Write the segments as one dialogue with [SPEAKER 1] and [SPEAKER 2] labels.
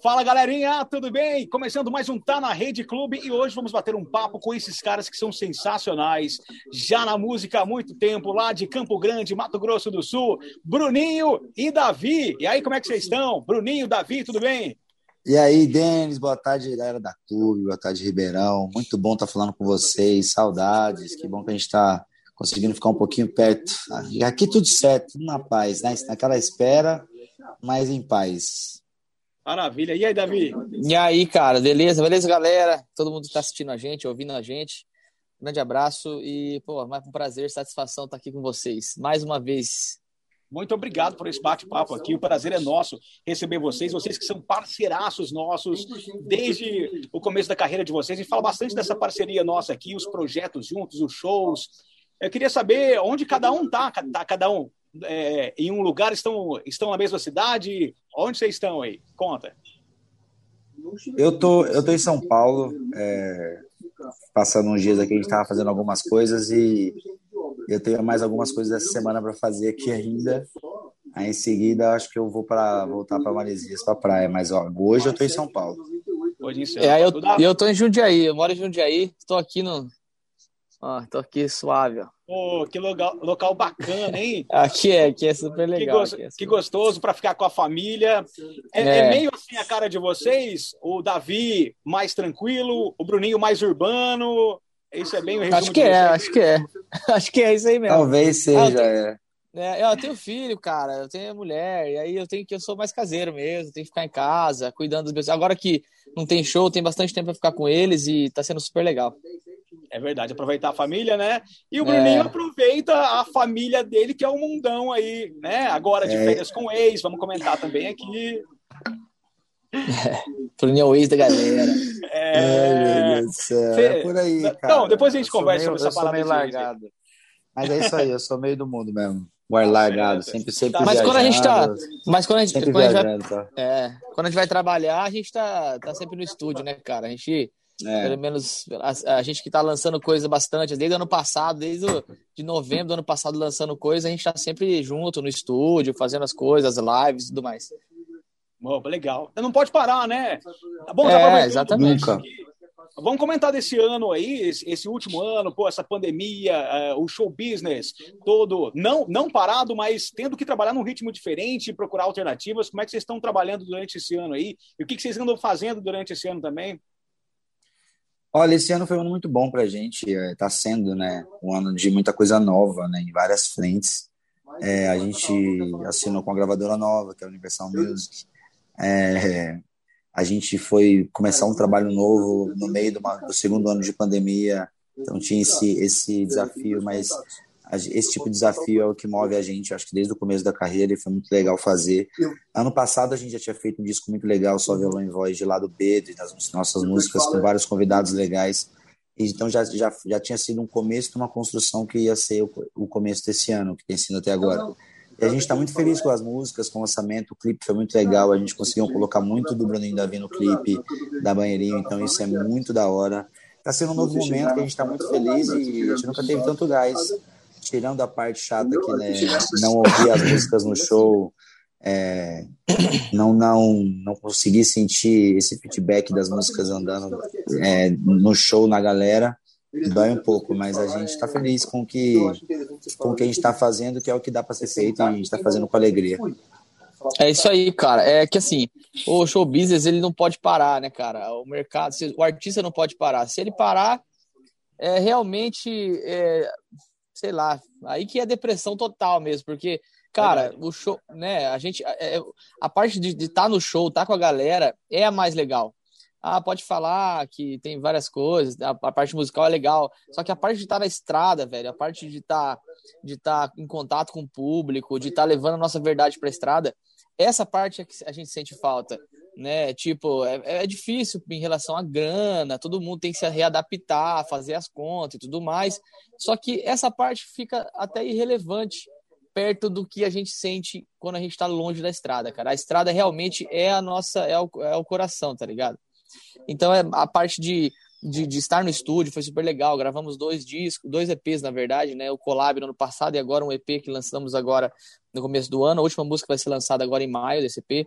[SPEAKER 1] Fala galerinha, tudo bem? Começando mais um Tá na Rede Clube e hoje vamos bater um papo com esses caras que são sensacionais, já na música há muito tempo, lá de Campo Grande, Mato Grosso do Sul, Bruninho e Davi. E aí, como é que vocês estão? Bruninho, Davi, tudo bem?
[SPEAKER 2] E aí, Denis, boa tarde, galera da Clube, boa tarde, Ribeirão. Muito bom estar falando com vocês, saudades, que bom que a gente está conseguindo ficar um pouquinho perto. Aqui tudo certo, tudo na paz, né? naquela espera, mas em paz.
[SPEAKER 1] Maravilha. E aí, Davi?
[SPEAKER 3] E aí, cara, beleza? Beleza, galera? Todo mundo que está assistindo a gente, ouvindo a gente. grande abraço e, pô, mais um prazer, satisfação estar aqui com vocês. Mais uma vez.
[SPEAKER 1] Muito obrigado por esse bate-papo aqui. O prazer é nosso receber vocês, vocês que são parceiraços nossos desde o começo da carreira de vocês. A gente fala bastante dessa parceria nossa aqui, os projetos juntos, os shows. Eu queria saber onde cada um tá, tá cada um é, em um lugar, estão, estão na mesma cidade? Onde vocês estão aí? Conta.
[SPEAKER 2] Eu tô, eu tô em São Paulo, é, passando uns dias aqui, a gente estava fazendo algumas coisas e eu tenho mais algumas coisas essa semana para fazer aqui ainda. Aí em seguida, acho que eu vou para voltar para Maresias, para praia. Mas ó, hoje eu tô em São Paulo.
[SPEAKER 3] Hoje em é, eu, eu tô em Jundiaí, eu moro em Jundiaí, estou aqui no, Ó, tô aqui suave, ó.
[SPEAKER 1] Pô, que local, local bacana, hein?
[SPEAKER 3] aqui é, aqui é super legal.
[SPEAKER 1] Que, go é super... que gostoso para ficar com a família. É, é. é, meio assim a cara de vocês? O Davi mais tranquilo, o Bruninho mais urbano. Isso é bem o
[SPEAKER 3] Acho que é, acho que é. acho que é isso aí mesmo.
[SPEAKER 2] Talvez seja, ah, eu tenho,
[SPEAKER 3] é. é. Eu tenho filho, cara, eu tenho mulher, e aí eu tenho que eu sou mais caseiro mesmo, tenho que ficar em casa, cuidando dos meus. Agora que não tem show, tem bastante tempo para ficar com eles e tá sendo super legal.
[SPEAKER 1] É verdade, aproveitar a família, né? E o Bruninho é. aproveita a família dele, que é o mundão aí, né? Agora de é. férias com o ex, vamos comentar também aqui.
[SPEAKER 3] É, Bruninho é o ex da galera.
[SPEAKER 2] É, Ai, meu Deus do céu. Cê... É por aí, cara.
[SPEAKER 1] Então, depois a gente conversa meio, sobre essa parada.
[SPEAKER 2] Eu sou meio largado. Mas é isso aí, eu sou meio do mundo mesmo. O ar largado, sempre, sempre
[SPEAKER 3] Mas quando a gente tá. Mas quando a gente, quando a gente vai. Tá? É, quando a gente vai trabalhar, a gente tá, tá sempre no estúdio, né, cara? A gente é. Pelo menos a, a gente que está lançando coisa bastante, desde o ano passado, desde o, de novembro do ano passado lançando coisa, a gente está sempre junto no estúdio, fazendo as coisas, as lives e tudo mais.
[SPEAKER 1] Bom, legal. Não pode parar, né?
[SPEAKER 3] Tá bom, é, exatamente.
[SPEAKER 1] Vamos comentar desse ano aí, esse, esse último ano, pô, essa pandemia, uh, o show business todo, não, não parado, mas tendo que trabalhar num ritmo diferente, procurar alternativas. Como é que vocês estão trabalhando durante esse ano aí? E o que, que vocês andam fazendo durante esse ano também?
[SPEAKER 2] Olha, esse ano foi um ano muito bom para a gente. Está é, sendo, né, um ano de muita coisa nova, né, em várias frentes. É, a gente assinou com a gravadora nova, que é a Universal Music. É, a gente foi começar um trabalho novo no meio do, do segundo ano de pandemia, então tinha esse, esse desafio, mas esse tipo de desafio é o que move a gente, acho que desde o começo da carreira e foi muito legal fazer. Ano passado a gente já tinha feito um disco muito legal, Só Violão em Voz, de lado B, das nossas músicas, com vários convidados legais. Então já, já, já tinha sido um começo de uma construção que ia ser o, o começo desse ano, que tem sido até agora. E a gente está muito feliz com as músicas, com o lançamento, o clipe foi muito legal, a gente conseguiu colocar muito do Bruninho Davi no clipe, da Banheirinho, então isso é muito da hora. Está sendo um novo momento que a gente está muito feliz e a gente nunca teve tanto gás tirando a parte chata que né, não ouvir as músicas no show, é, não não não consegui sentir esse feedback das músicas andando é, no show na galera dói um pouco, mas a gente está feliz com que com o que a gente está fazendo, que é o que dá para ser feito e a gente está fazendo com alegria.
[SPEAKER 3] É isso aí, cara. É que assim, o show business ele não pode parar, né, cara? O mercado, o artista não pode parar. Se ele parar, é realmente é, sei lá, aí que é depressão total mesmo, porque, cara, o show, né, a gente, é, é a parte de estar tá no show, estar tá com a galera, é a mais legal. Ah, pode falar que tem várias coisas, a, a parte musical é legal, só que a parte de estar tá na estrada, velho, a parte de estar de estar em contato com o público, de estar levando a nossa verdade para a estrada, essa parte é que a gente sente falta né? Tipo, é, é, difícil em relação à grana, todo mundo tem que se readaptar, fazer as contas e tudo mais. Só que essa parte fica até irrelevante perto do que a gente sente quando a gente está longe da estrada, cara. A estrada realmente é a nossa, é o, é o coração, tá ligado? Então é a parte de de, de, estar no estúdio, foi super legal. Gravamos dois discos, dois EPs, na verdade, né? O Collab no ano passado e agora um EP que lançamos agora no começo do ano. A última música vai ser lançada agora em maio desse EP.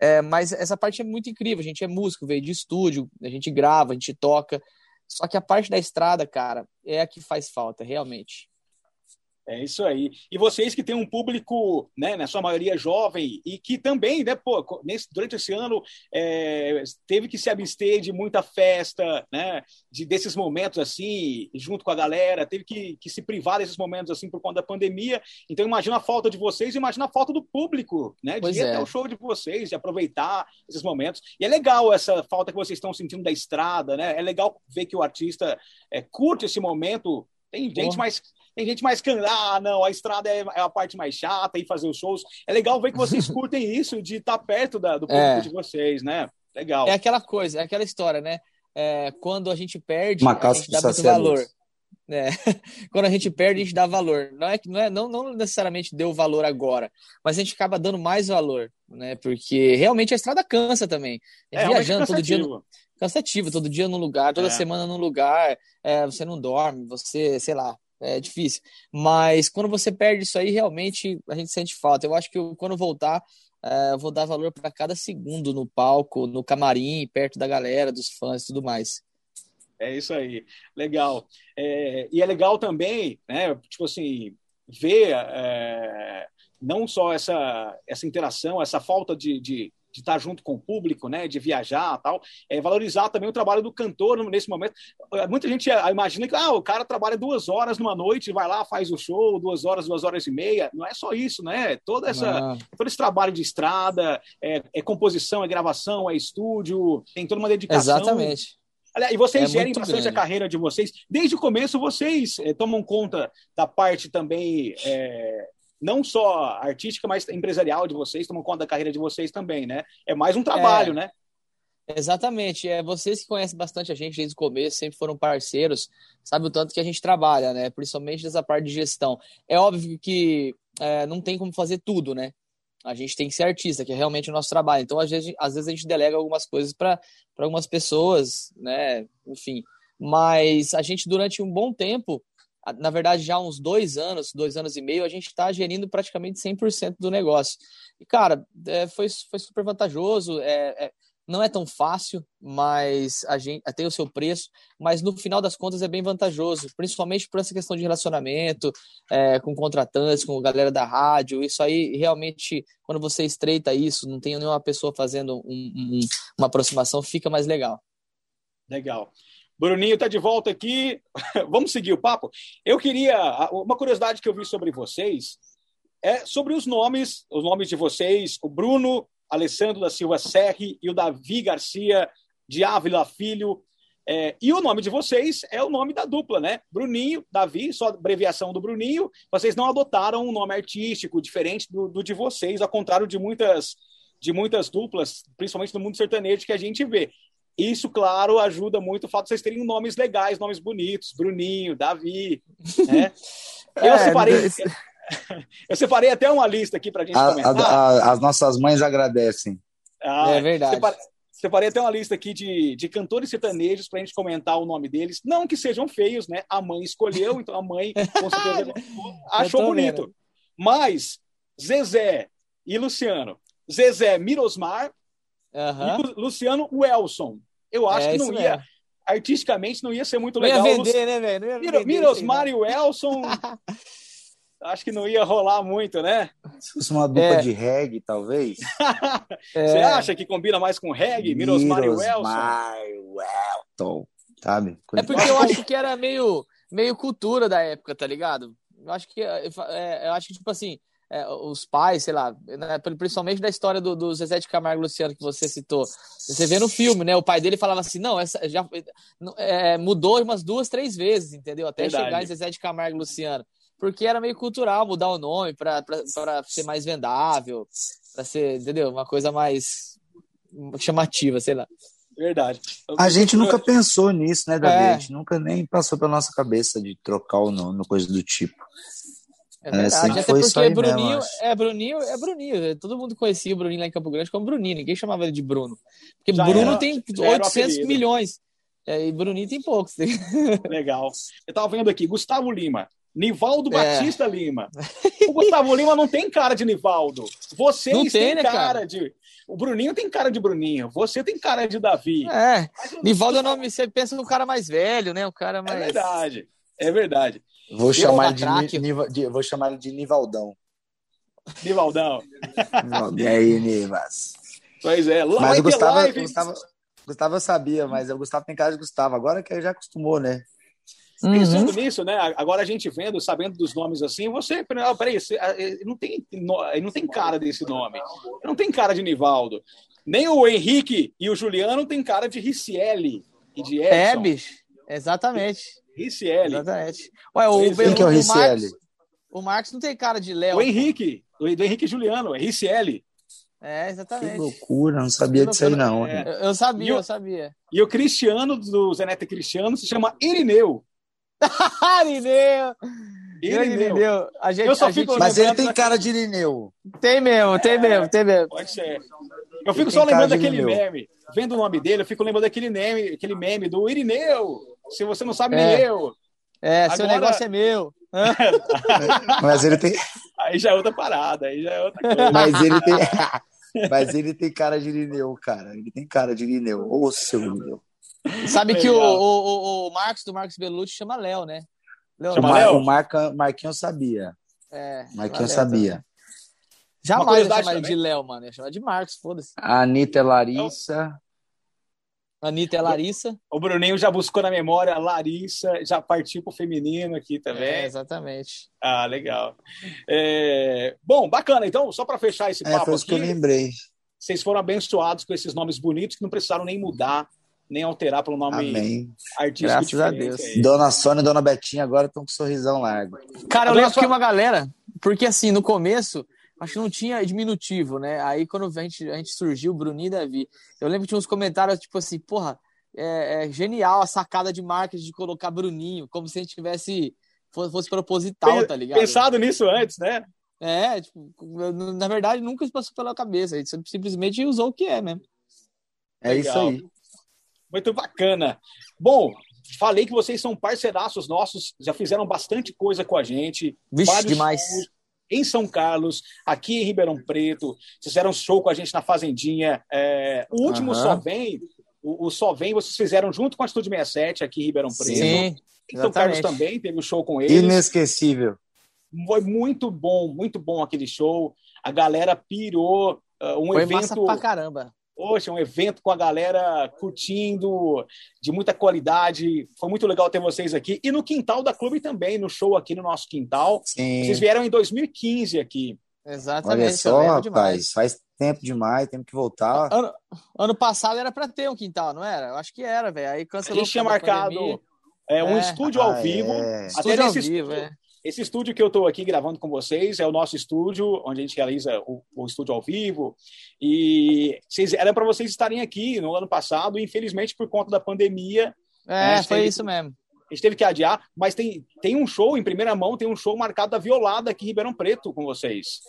[SPEAKER 3] É, mas essa parte é muito incrível. A gente é músico, veio de estúdio, a gente grava, a gente toca. Só que a parte da estrada, cara, é a que faz falta, realmente.
[SPEAKER 1] É isso aí. E vocês que têm um público, né, na sua maioria jovem, e que também, né, pô, nesse, durante esse ano é, teve que se abster de muita festa, né, de, desses momentos assim, junto com a galera, teve que, que se privar desses momentos assim por conta da pandemia. Então, imagina a falta de vocês, imagina a falta do público, né, de pois ir é. até o show de vocês, de aproveitar esses momentos. E é legal essa falta que vocês estão sentindo da estrada, né, é legal ver que o artista é, curte esse momento. Tem gente mais tem gente mais can... ah, não, a estrada é, é, a parte mais chata e fazer os shows. É legal ver que vocês curtem isso de estar perto da, do público é. de vocês, né? Legal.
[SPEAKER 3] É aquela coisa, é aquela história, né? É, quando a gente perde, Uma a gente dá muito valor. É. Quando a gente perde, a gente dá valor. Não é que não, é, não, não necessariamente deu valor agora, mas a gente acaba dando mais valor, né? Porque realmente a estrada cansa também. É, viajando todo dia. No, cansativo, todo dia num lugar, toda é. semana num lugar, é, você não dorme, você, sei lá, é difícil. Mas quando você perde isso aí, realmente a gente sente falta. Eu acho que eu, quando voltar, é, eu vou dar valor para cada segundo no palco, no camarim, perto da galera, dos fãs e tudo mais.
[SPEAKER 1] É isso aí, legal. É, e é legal também, né? Tipo assim, ver é, não só essa, essa interação, essa falta de, de de estar junto com o público, né, de viajar tal, é, valorizar também o trabalho do cantor nesse momento. Muita gente imagina que ah, o cara trabalha duas horas numa noite, vai lá, faz o show, duas horas, duas horas e meia. Não é só isso, né? Toda essa, todo esse trabalho de estrada, é, é, composição, é gravação, é estúdio, tem toda uma dedicação.
[SPEAKER 3] Exatamente.
[SPEAKER 1] E vocês é gerem bastante grande. a carreira de vocês. Desde o começo, vocês é, tomam conta da parte também é, não só artística, mas empresarial de vocês, tomam conta da carreira de vocês também, né? É mais um trabalho, é, né?
[SPEAKER 3] Exatamente. É vocês que conhecem bastante a gente desde o começo, sempre foram parceiros, sabe o tanto que a gente trabalha, né? Principalmente nessa parte de gestão. É óbvio que é, não tem como fazer tudo, né? A gente tem que ser artista, que é realmente o nosso trabalho. Então, às vezes, às vezes a gente delega algumas coisas para algumas pessoas, né? Enfim. Mas a gente, durante um bom tempo, na verdade, já há uns dois anos, dois anos e meio, a gente está gerindo praticamente 100% do negócio. E, cara, é, foi, foi super vantajoso. É, é, não é tão fácil, mas a gente tem o seu preço, mas no final das contas é bem vantajoso, principalmente por essa questão de relacionamento é, com contratantes, com galera da rádio. Isso aí realmente, quando você estreita isso, não tem nenhuma pessoa fazendo um, um, uma aproximação, fica mais legal.
[SPEAKER 1] Legal. Bruninho está de volta aqui. Vamos seguir o papo. Eu queria. Uma curiosidade que eu vi sobre vocês é sobre os nomes, os nomes de vocês, o Bruno Alessandro da Silva Serri e o Davi Garcia de Ávila Filho. É, e o nome de vocês é o nome da dupla, né? Bruninho, Davi, só abreviação do Bruninho. Vocês não adotaram um nome artístico diferente do, do de vocês, ao contrário de muitas de muitas duplas, principalmente no mundo sertanejo que a gente vê. Isso, claro, ajuda muito o fato de vocês terem nomes legais, nomes bonitos, Bruninho, Davi, né? Eu, é, separei, eu separei até uma lista aqui para a gente a, comentar. A,
[SPEAKER 2] a, as nossas mães agradecem.
[SPEAKER 3] Ah, é verdade.
[SPEAKER 1] Separei, separei até uma lista aqui de, de cantores sertanejos para a gente comentar o nome deles. Não que sejam feios, né? A mãe escolheu, então a mãe com certeza achou bonito. Vendo. Mas Zezé e Luciano. Zezé Mirosmar uhum. e Luciano Welson. Eu acho é, que não ia. Mesmo. Artisticamente não ia ser muito legal.
[SPEAKER 3] Não ia vender, né, velho?
[SPEAKER 1] Mir Mirosmar e Welson. acho que não ia rolar muito, né?
[SPEAKER 2] Se fosse uma dupla é. de reggae, talvez.
[SPEAKER 1] é. Você acha que combina mais com reggae? Mirosmar e Welson?
[SPEAKER 2] Welton, sabe?
[SPEAKER 3] É porque eu acho que era meio, meio cultura da época, tá ligado? Eu acho que, é, eu acho que tipo assim, é, os pais, sei lá, né, principalmente da história do, do Zezé de Camargo Luciano que você citou. Você vê no filme, né? O pai dele falava assim, não, essa já é, mudou umas duas, três vezes, entendeu? Até Verdade. chegar em Zezé de Camargo Luciano. Porque era meio cultural mudar o nome para ser mais vendável, para ser, entendeu? Uma coisa mais chamativa, sei lá.
[SPEAKER 1] Verdade.
[SPEAKER 2] A gente nunca pensou nisso, né, Davi? É. Nunca nem passou pela nossa cabeça de trocar o nome, coisa do tipo.
[SPEAKER 3] É, é verdade, é, até porque Bruninho, mesmo, é Bruninho, é Bruninho. Todo mundo conhecia o Bruninho lá em Campo Grande como Bruninho, ninguém chamava ele de Bruno. Porque Já Bruno era, tem 800 milhões. É, e Bruninho tem poucos.
[SPEAKER 1] Legal. Eu tava vendo aqui, Gustavo Lima. Nivaldo é. Batista Lima. O Gustavo Lima não tem cara de Nivaldo. Vocês não tem, têm né, cara, cara, de. O Bruninho tem cara de Bruninho. Você tem cara de Davi.
[SPEAKER 3] É. Nivaldo é o nome. Você pensa no cara mais velho, né? O cara é mais.
[SPEAKER 1] É verdade. É verdade.
[SPEAKER 2] Vou chamar, de, de, vou chamar ele de Nivaldão.
[SPEAKER 1] Nivaldão.
[SPEAKER 2] e aí, Nivas?
[SPEAKER 1] Pois é.
[SPEAKER 2] Mas o Gustavo, Gustavo, Gustavo eu sabia, mas o Gustavo tem cara de Gustavo. Agora que ele já acostumou, né?
[SPEAKER 1] Uhum. Pensando nisso, né? Agora a gente vendo, sabendo dos nomes assim, você. Ah, peraí, você, ah, não, tem, não tem cara desse nome. Não tem cara de Nivaldo. Nem o Henrique e o Juliano tem cara de Ricieli e de Edson.
[SPEAKER 3] É, bicho. Exatamente.
[SPEAKER 1] Ricieli.
[SPEAKER 3] Exatamente. Ué, o,
[SPEAKER 2] Quem que é o Ricieli?
[SPEAKER 3] O Marcos não tem cara de Léo.
[SPEAKER 1] O Henrique. Do Henrique Juliano. É Ricieli.
[SPEAKER 3] É, exatamente.
[SPEAKER 2] Que loucura, não sabia disso aí, não.
[SPEAKER 3] É. Eu, eu, sabia, o, eu sabia.
[SPEAKER 1] E o Cristiano, do Zenete Cristiano, se chama Irineu.
[SPEAKER 3] Irineu! Irineu. A gente,
[SPEAKER 2] eu só
[SPEAKER 3] a
[SPEAKER 2] fico gente... Mas ele tem cara de Irineu.
[SPEAKER 3] Tem mesmo, tem é, mesmo, tem mesmo.
[SPEAKER 1] Pode ser. Eu fico ele só lembrando daquele meme. Vendo o nome dele, eu fico lembrando daquele meme, aquele meme do Irineu. Se você não sabe, é. nem eu.
[SPEAKER 3] É, Agora... seu negócio é meu.
[SPEAKER 2] Mas ele tem.
[SPEAKER 1] Aí já é outra parada, aí já é outra coisa.
[SPEAKER 2] Mas ele tem. Mas ele tem cara de Irineu, cara. Ele tem cara de Irineu. Ô, seu Irineu.
[SPEAKER 3] Sabe que o, o, o, Marcos do Marcos Bellucci chama Léo, né?
[SPEAKER 2] Léo, chama Léo? O Marca, Marquinhos sabia.
[SPEAKER 3] É.
[SPEAKER 2] Marquinhos sabia.
[SPEAKER 3] Jamais ia chamar ele de Léo, mano. Ia chamar de Marcos, foda-se.
[SPEAKER 2] Anitta é Larissa.
[SPEAKER 3] Anitta é Larissa.
[SPEAKER 1] O Bruninho já buscou na memória Larissa, já partiu pro feminino aqui também. É,
[SPEAKER 3] exatamente.
[SPEAKER 1] Ah, legal. É... Bom, bacana. Então, só para fechar esse
[SPEAKER 2] é,
[SPEAKER 1] papo
[SPEAKER 2] foi aqui, que eu lembrei.
[SPEAKER 1] Vocês foram abençoados com esses nomes bonitos que não precisaram nem mudar nem alterar para um nome
[SPEAKER 2] Amém.
[SPEAKER 1] artístico
[SPEAKER 2] Graças a Deus. Aí. Dona Sônia e Dona Betinha agora estão com sorrisão largo.
[SPEAKER 3] Cara, eu lembro que uma galera, porque assim, no começo, acho que não tinha diminutivo, né? Aí quando a gente, a gente surgiu, Bruninho e Davi, eu lembro que tinha uns comentários tipo assim, porra, é, é genial a sacada de marketing de colocar Bruninho, como se a gente tivesse, fosse, fosse proposital, tá ligado?
[SPEAKER 1] Pensado nisso antes, né?
[SPEAKER 3] É, tipo, na verdade nunca se passou pela cabeça, a gente simplesmente usou o que é mesmo.
[SPEAKER 2] É Legal. isso aí.
[SPEAKER 1] Muito bacana. Bom, falei que vocês são parceiraços nossos, já fizeram bastante coisa com a gente.
[SPEAKER 3] Vixe, demais.
[SPEAKER 1] Em São Carlos, aqui em Ribeirão Preto, fizeram show com a gente na Fazendinha. É, o último uhum. Só Vem, o, o, Só Vem, vocês fizeram junto com a Estúdio 67 aqui em Ribeirão Preto.
[SPEAKER 3] Sim,
[SPEAKER 1] em São Carlos também, teve um show com eles.
[SPEAKER 2] Inesquecível.
[SPEAKER 1] Foi muito bom, muito bom aquele show. A galera pirou. Uh, um
[SPEAKER 3] Foi
[SPEAKER 1] evento.
[SPEAKER 3] Massa pra caramba.
[SPEAKER 1] Poxa, um evento com a galera curtindo, de muita qualidade. Foi muito legal ter vocês aqui. E no quintal da clube também, no show aqui no nosso quintal.
[SPEAKER 2] Sim.
[SPEAKER 1] Vocês vieram em 2015 aqui.
[SPEAKER 3] Exatamente.
[SPEAKER 2] Olha só, rapaz, faz tempo demais, temos que voltar.
[SPEAKER 3] Ano, ano passado era para ter um quintal, não era? Eu acho que era, velho. Aí cancelou.
[SPEAKER 1] A gente tinha marcado é, um é. estúdio ao ah, vivo. É.
[SPEAKER 3] Estúdio ao vivo, é.
[SPEAKER 1] Esse estúdio que eu estou aqui gravando com vocês é o nosso estúdio, onde a gente realiza o, o estúdio ao vivo. E vocês, era para vocês estarem aqui no ano passado, e infelizmente, por conta da pandemia.
[SPEAKER 3] É, né, foi teve, isso mesmo.
[SPEAKER 1] A gente teve que adiar, mas tem, tem um show, em primeira mão, tem um show marcado da Violada aqui em Ribeirão Preto com vocês.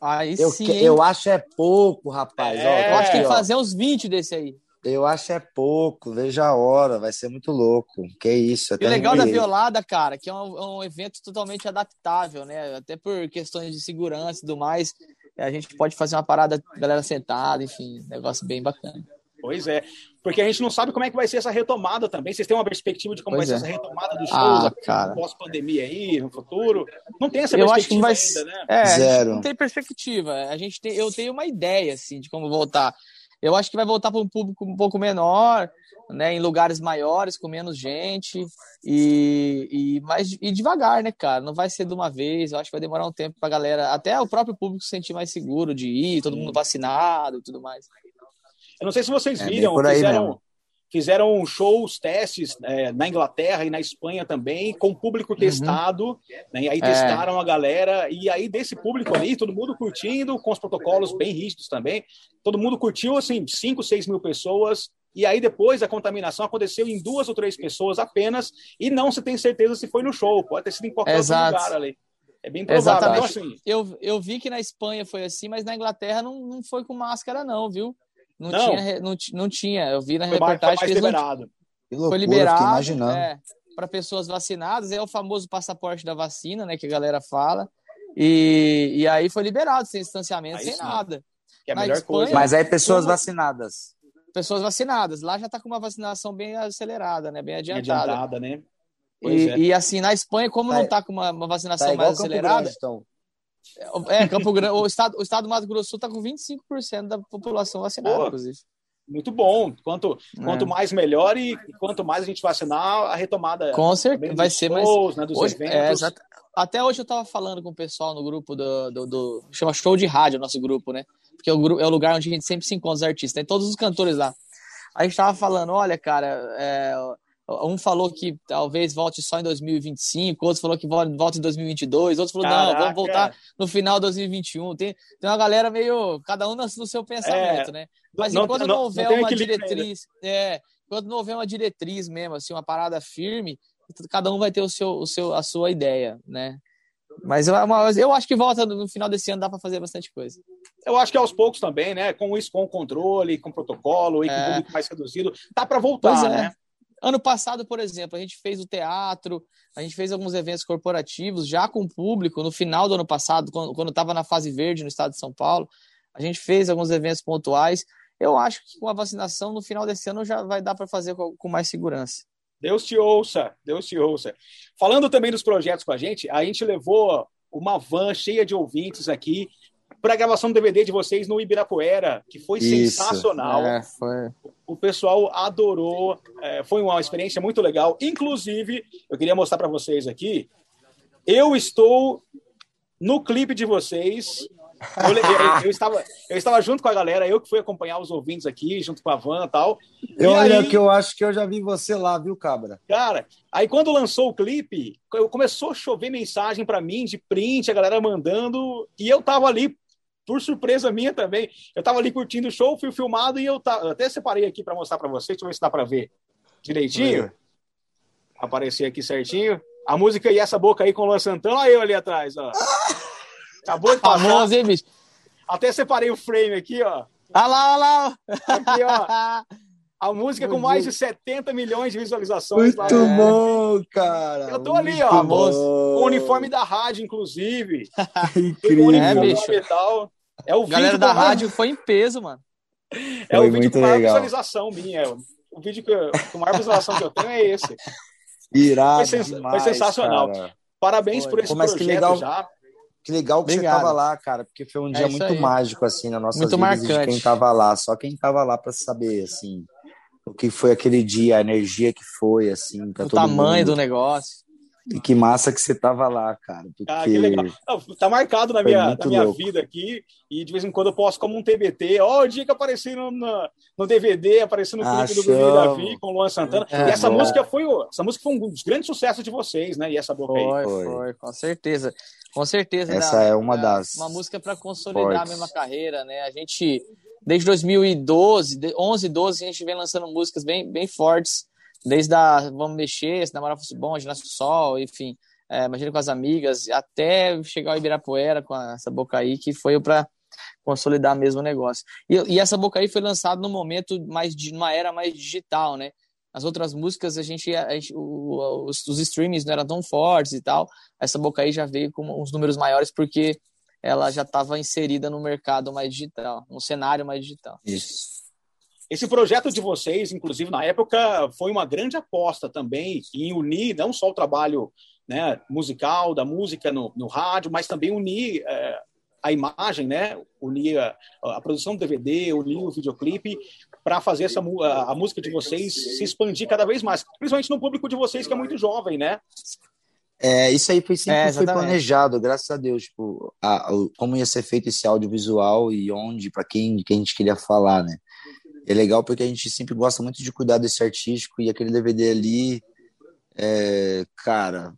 [SPEAKER 3] Aí
[SPEAKER 2] eu,
[SPEAKER 3] sim.
[SPEAKER 2] Eu acho é pouco, rapaz. É,
[SPEAKER 3] Ó, eu acho que tem que fazer uns 20 desse aí.
[SPEAKER 2] Eu acho é pouco, veja a hora, vai ser muito louco. Que isso.
[SPEAKER 3] E o legal da Violada, cara, que é um, é um, evento totalmente adaptável, né? Até por questões de segurança e tudo mais. A gente pode fazer uma parada, galera sentada, enfim, negócio bem bacana.
[SPEAKER 1] Pois é, porque a gente não sabe como é que vai ser essa retomada também. Vocês têm uma perspectiva de como
[SPEAKER 3] pois
[SPEAKER 1] vai
[SPEAKER 3] é.
[SPEAKER 1] ser essa retomada dos
[SPEAKER 3] shows ah,
[SPEAKER 1] pós-pandemia aí, no futuro? Não tem essa
[SPEAKER 3] eu
[SPEAKER 1] perspectiva
[SPEAKER 3] acho que vai...
[SPEAKER 1] ainda, né?
[SPEAKER 3] É, Zero. não tem perspectiva. A gente tem, eu tenho uma ideia, assim, de como voltar. Eu acho que vai voltar para um público um pouco menor, né, em lugares maiores, com menos gente e, e mais e devagar, né, cara? Não vai ser de uma vez. Eu acho que vai demorar um tempo para a galera, até o próprio público se sentir mais seguro de ir, todo mundo vacinado e tudo mais.
[SPEAKER 1] Eu não sei se vocês é viram, é fizeram, fizeram shows, testes é, na Inglaterra e na Espanha também, com público uhum. testado, né, e aí é. testaram a galera, e aí desse público ali, todo mundo curtindo, com os protocolos bem rígidos também, todo mundo curtiu, assim, 5, 6 mil pessoas, e aí depois a contaminação aconteceu em duas ou três pessoas apenas, e não se tem certeza se foi no show, pode ter sido em qualquer
[SPEAKER 3] Exato.
[SPEAKER 1] outro lugar ali. É bem provável.
[SPEAKER 3] Exatamente. Então, assim, eu, eu vi que na Espanha foi assim, mas na Inglaterra não, não foi com máscara, não, viu? Não, não. Tinha, não, não tinha. Eu vi na
[SPEAKER 1] foi
[SPEAKER 3] reportagem
[SPEAKER 1] mais,
[SPEAKER 3] que
[SPEAKER 1] liberado.
[SPEAKER 3] não,
[SPEAKER 2] loucura,
[SPEAKER 3] foi liberado
[SPEAKER 2] imaginando.
[SPEAKER 3] é, para pessoas vacinadas, é o famoso passaporte da vacina, né, que a galera fala. E, e aí foi liberado, sem distanciamento,
[SPEAKER 1] Aí
[SPEAKER 3] sem
[SPEAKER 1] sim.
[SPEAKER 3] nada.
[SPEAKER 1] Que é a
[SPEAKER 3] Na
[SPEAKER 1] melhor
[SPEAKER 3] Espanha-
[SPEAKER 1] coisa.
[SPEAKER 2] Mas aí pessoas
[SPEAKER 3] Como-
[SPEAKER 2] vacinadas.
[SPEAKER 3] Pessoas vacinadas. Lá já tá com uma vacinação bem acelerada, né, bem adiantada.
[SPEAKER 1] adiantada, né? Pois
[SPEAKER 3] E,
[SPEAKER 1] é.
[SPEAKER 3] e assim, na Espanha, como
[SPEAKER 2] Tá-
[SPEAKER 3] não tá com uma, uma vacinação
[SPEAKER 2] Tá
[SPEAKER 3] mais acelerada,
[SPEAKER 2] Grande, então.
[SPEAKER 3] É, Campo Grande, o estado, o estado do Mato Grosso do Sul tá com 25% da população vacinada,
[SPEAKER 1] Pô,
[SPEAKER 3] inclusive.
[SPEAKER 1] Muito bom. Quanto, quanto
[SPEAKER 3] É.
[SPEAKER 1] mais melhor e quanto mais a gente vacinar, a retomada
[SPEAKER 3] Com certeza, vai ser mais.
[SPEAKER 1] shows, né, dos
[SPEAKER 3] Hoje, é, Até hoje eu tava falando com o pessoal no grupo do, do, do- chama Show de Rádio, nosso grupo, né? Porque é o, é o lugar onde a gente sempre se encontra os artistas, tem todos os cantores lá. A gente tava falando, olha, cara, é, um falou que talvez volte só em 2025, outro falou que vol- volta em 2022, outro falou, não,
[SPEAKER 1] Caraca.
[SPEAKER 3] vamos voltar no final de 2021. Tem, tem uma galera meio, cada um no no seu pensamento, né? Mas
[SPEAKER 1] Não-
[SPEAKER 3] enquanto não,
[SPEAKER 1] não- não
[SPEAKER 3] houver
[SPEAKER 1] tem
[SPEAKER 3] uma diretriz, é, quando não houver uma diretriz mesmo, assim, uma parada firme, cada um vai ter o seu, o seu, a sua ideia, né? Mas eu, acho que volta no final desse ano dá para fazer bastante coisa.
[SPEAKER 1] Eu acho que aos poucos também, né? Com isso, com controle, com protocolo e com
[SPEAKER 3] É.
[SPEAKER 1] público mais reduzido, tá para voltar,
[SPEAKER 3] é.
[SPEAKER 1] né?
[SPEAKER 3] Ano passado, por exemplo, a gente fez o teatro, a gente fez alguns eventos corporativos já com público. No final do ano passado, quando estava na fase verde no estado de São Paulo, a gente fez alguns eventos pontuais. Eu acho que com a vacinação, no final desse ano já vai dar para fazer com mais segurança.
[SPEAKER 1] Deus te ouça, Deus te ouça. Falando também dos projetos com a gente, a gente levou uma van cheia de ouvintes aqui para a gravação do DVD de vocês no Ibirapuera, que foi
[SPEAKER 2] Isso.
[SPEAKER 1] sensacional.
[SPEAKER 3] É, foi.
[SPEAKER 1] O pessoal adorou, é, foi uma experiência muito legal. Inclusive, eu queria mostrar para vocês aqui, eu estou no clipe de vocês. Eu, eu- eu estava, eu estava junto com a galera, eu que fui acompanhar os ouvintes aqui, junto com a van e tal.
[SPEAKER 2] Eu,
[SPEAKER 1] E
[SPEAKER 2] olha
[SPEAKER 1] aí-
[SPEAKER 2] que eu acho que eu já vi você lá, viu, Cabra?
[SPEAKER 1] Cara, aí quando lançou o clipe, começou a chover mensagem pra mim de print, a galera mandando, e eu tava ali, por surpresa minha também, eu tava ali curtindo o show, fui filmado e eu, ta- eu até separei aqui pra mostrar pra vocês, deixa eu ver se dá pra ver direitinho. Aparecer aqui certinho. A música E Essa Boca aí com o Luan Santana, olha eu ali atrás, ó. Acabou de passar.
[SPEAKER 3] Famoso, hein, bicho?
[SPEAKER 1] Até separei o frame aqui, ó.
[SPEAKER 3] Ah lá, lá.
[SPEAKER 1] Aqui, ó. A música com mais de 70 milhões de visualizações lá.
[SPEAKER 2] Muito bom, cara.
[SPEAKER 1] Eu tô ali, ó,
[SPEAKER 2] bom.
[SPEAKER 1] Com o uniforme da rádio, inclusive. O
[SPEAKER 2] Incrível.
[SPEAKER 3] É, bicho.
[SPEAKER 1] e tal. É o
[SPEAKER 3] Galera
[SPEAKER 1] vídeo
[SPEAKER 3] da rádio foi em peso, mano.
[SPEAKER 1] É o
[SPEAKER 2] Foi
[SPEAKER 1] vídeo
[SPEAKER 2] muito
[SPEAKER 1] com maior
[SPEAKER 2] legal.
[SPEAKER 1] visualização minha. O vídeo que eu- com maior visualização que eu tenho é esse.
[SPEAKER 2] Irado
[SPEAKER 1] Foi sens- foi
[SPEAKER 2] demais,
[SPEAKER 1] sensacional.
[SPEAKER 2] cara.
[SPEAKER 1] Parabéns
[SPEAKER 3] Foi.
[SPEAKER 1] por esse
[SPEAKER 2] Pô, mas que
[SPEAKER 1] projeto
[SPEAKER 2] legal.
[SPEAKER 1] já.
[SPEAKER 2] Que legal que
[SPEAKER 3] Obrigado.
[SPEAKER 2] você tava lá, cara, porque foi um
[SPEAKER 3] É
[SPEAKER 2] dia muito
[SPEAKER 3] aí.
[SPEAKER 2] mágico, assim, na nossa
[SPEAKER 3] Muito
[SPEAKER 2] vida de
[SPEAKER 3] marcante.
[SPEAKER 2] quem tava lá. Só quem tava lá pra saber, assim, o que foi aquele dia, a energia que foi, assim, pra
[SPEAKER 3] O
[SPEAKER 2] todo
[SPEAKER 3] tamanho
[SPEAKER 2] mundo.
[SPEAKER 3] do negócio.
[SPEAKER 2] E que massa que você tava lá, cara. Porque...
[SPEAKER 1] Ah, que legal. Não, tá marcado na
[SPEAKER 2] Foi
[SPEAKER 1] minha, na minha
[SPEAKER 2] louco.
[SPEAKER 1] vida aqui. E de vez em quando eu posto como um TBT. Ó, o dia que apareci no, no, no DVD, apareci no
[SPEAKER 2] Ah,
[SPEAKER 1] clipe do Davi com o Luan Santana.
[SPEAKER 3] É,
[SPEAKER 1] e essa música foi essa música foi um dos grandes sucessos de vocês, né? E essa boca aí.
[SPEAKER 3] Foi,
[SPEAKER 2] Foi.
[SPEAKER 3] foi, com certeza. Com certeza.
[SPEAKER 2] Essa
[SPEAKER 3] dá-
[SPEAKER 2] é uma
[SPEAKER 3] dá
[SPEAKER 2] das
[SPEAKER 3] Uma música para consolidar a
[SPEAKER 2] fortes.
[SPEAKER 3] mesma carreira, né? A gente, desde 2012, de- 11, 12, a gente vem lançando músicas bem, bem fortes. Desde a Vamos Mexer, Se Namorar Fosse Bom, Ginásio Sol, enfim. É, Imagina com as amigas, até chegar ao Ibirapuera com a- essa boca aí, que foi para consolidar mesmo o negócio. E, e essa boca aí foi lançada num momento mais de numa era mais digital, né? As outras músicas a gente, a gente- o- os, os streamings não eram tão fortes e tal. Essa boca aí já veio com uns números maiores porque ela já estava inserida no mercado mais digital, no cenário mais digital.
[SPEAKER 2] Isso.
[SPEAKER 1] Esse projeto de vocês, inclusive na época, foi uma grande aposta também em unir não só o trabalho né, musical, da música no, no rádio, mas também unir é, a imagem, né, unir a, a produção do DVD, unir o videoclipe para fazer essa, a, a música de vocês se expandir cada vez mais, principalmente no público de vocês que é muito jovem, né?
[SPEAKER 2] É, isso aí foi sempre
[SPEAKER 3] É,
[SPEAKER 2] foi planejado, graças a Deus, tipo, a- o- como ia ser feito esse audiovisual e onde, para quem, quem a gente queria falar, né? É legal porque a gente sempre gosta muito de cuidar desse artístico e aquele DVD ali, é, cara,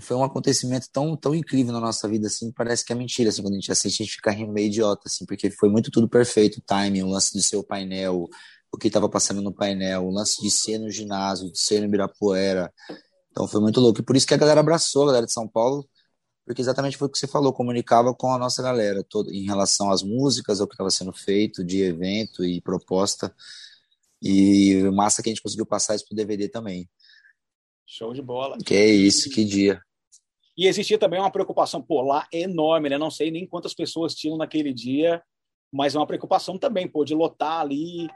[SPEAKER 2] foi um acontecimento tão, tão incrível na nossa vida, assim, parece que é mentira, assim, quando a gente assiste, a gente fica meio idiota, assim, porque foi muito tudo perfeito, o timing, o lance do seu painel, o que estava passando no painel, o lance de ser no ginásio, de ser no Ibirapuera, então foi muito louco. E por isso que a galera abraçou, a galera de São Paulo, porque exatamente foi o que você falou, comunicava com a nossa galera, todo, em relação às músicas, ao que estava sendo feito de evento e proposta. E massa que a gente conseguiu passar isso pro DVD também.
[SPEAKER 1] Show de bola.
[SPEAKER 2] Que é isso, que dia.
[SPEAKER 1] E existia também uma preocupação, pô, lá é enorme, né? Não sei nem quantas pessoas tinham naquele dia, mas é uma preocupação também, pô, de lotar ali,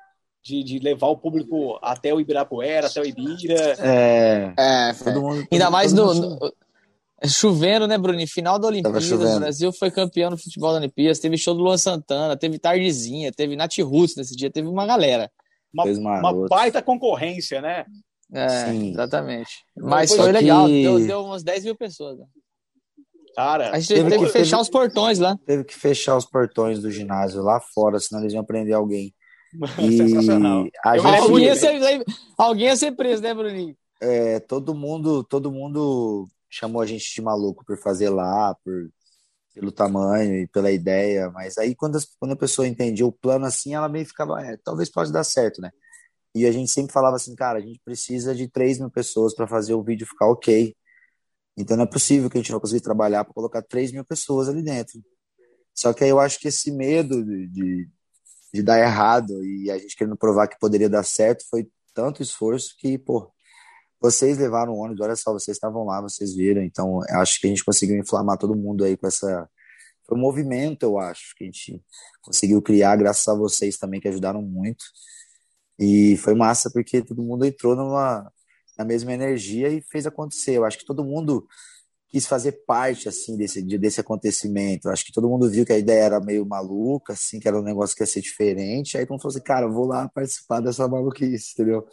[SPEAKER 1] de, de levar o público até o Ibirapuera, até o Ibira.
[SPEAKER 3] É, é todo mundo, ainda todo mais no, no, chovendo, né, Bruno? Final da Olimpíada, o Brasil foi campeão no futebol da Olimpíada, teve show do Luan Santana, teve Tardezinha, teve Nath Roots nesse dia, teve uma galera.
[SPEAKER 1] Uma, uma baita concorrência, né?
[SPEAKER 3] É, Sim. exatamente. Mas foi legal, deu, deu umas 10 mil pessoas. Né?
[SPEAKER 1] Cara,
[SPEAKER 3] a gente teve, teve que fechar teve, os portões lá.
[SPEAKER 2] Teve que fechar os portões do ginásio lá fora, senão eles iam prender alguém.
[SPEAKER 1] E Sensacional.
[SPEAKER 3] A gente... alguém, ia ser, alguém ia ser preso, né, Bruninho?
[SPEAKER 2] É, todo mundo, todo mundo chamou a gente de maluco por fazer lá, por pelo tamanho e pela ideia, mas aí quando, as, quando a pessoa entendia o plano assim, ela meio ficava, é, talvez pode dar certo, né? E a gente sempre falava assim, cara, a gente precisa de 3 mil pessoas para fazer o vídeo ficar ok. Então não é possível que a gente não consiga trabalhar para colocar 3 mil pessoas ali dentro. Só que aí eu acho que esse medo de, de, de, dar errado e a gente querendo provar que poderia dar certo foi tanto esforço que, pô, vocês levaram o ônibus, olha só, vocês estavam lá, vocês viram. Então acho que a gente conseguiu inflamar todo mundo aí com essa. Foi um movimento, eu acho, que a gente conseguiu criar, graças a vocês também, que ajudaram muito. E foi massa porque todo mundo entrou numa, na mesma energia e fez acontecer. Eu acho que todo mundo quis fazer parte assim desse desse acontecimento. Eu acho que todo mundo viu que a ideia era meio maluca, assim, que era um negócio que ia ser diferente. Aí mundo falou assim, cara, vou lá participar dessa maluquice, entendeu?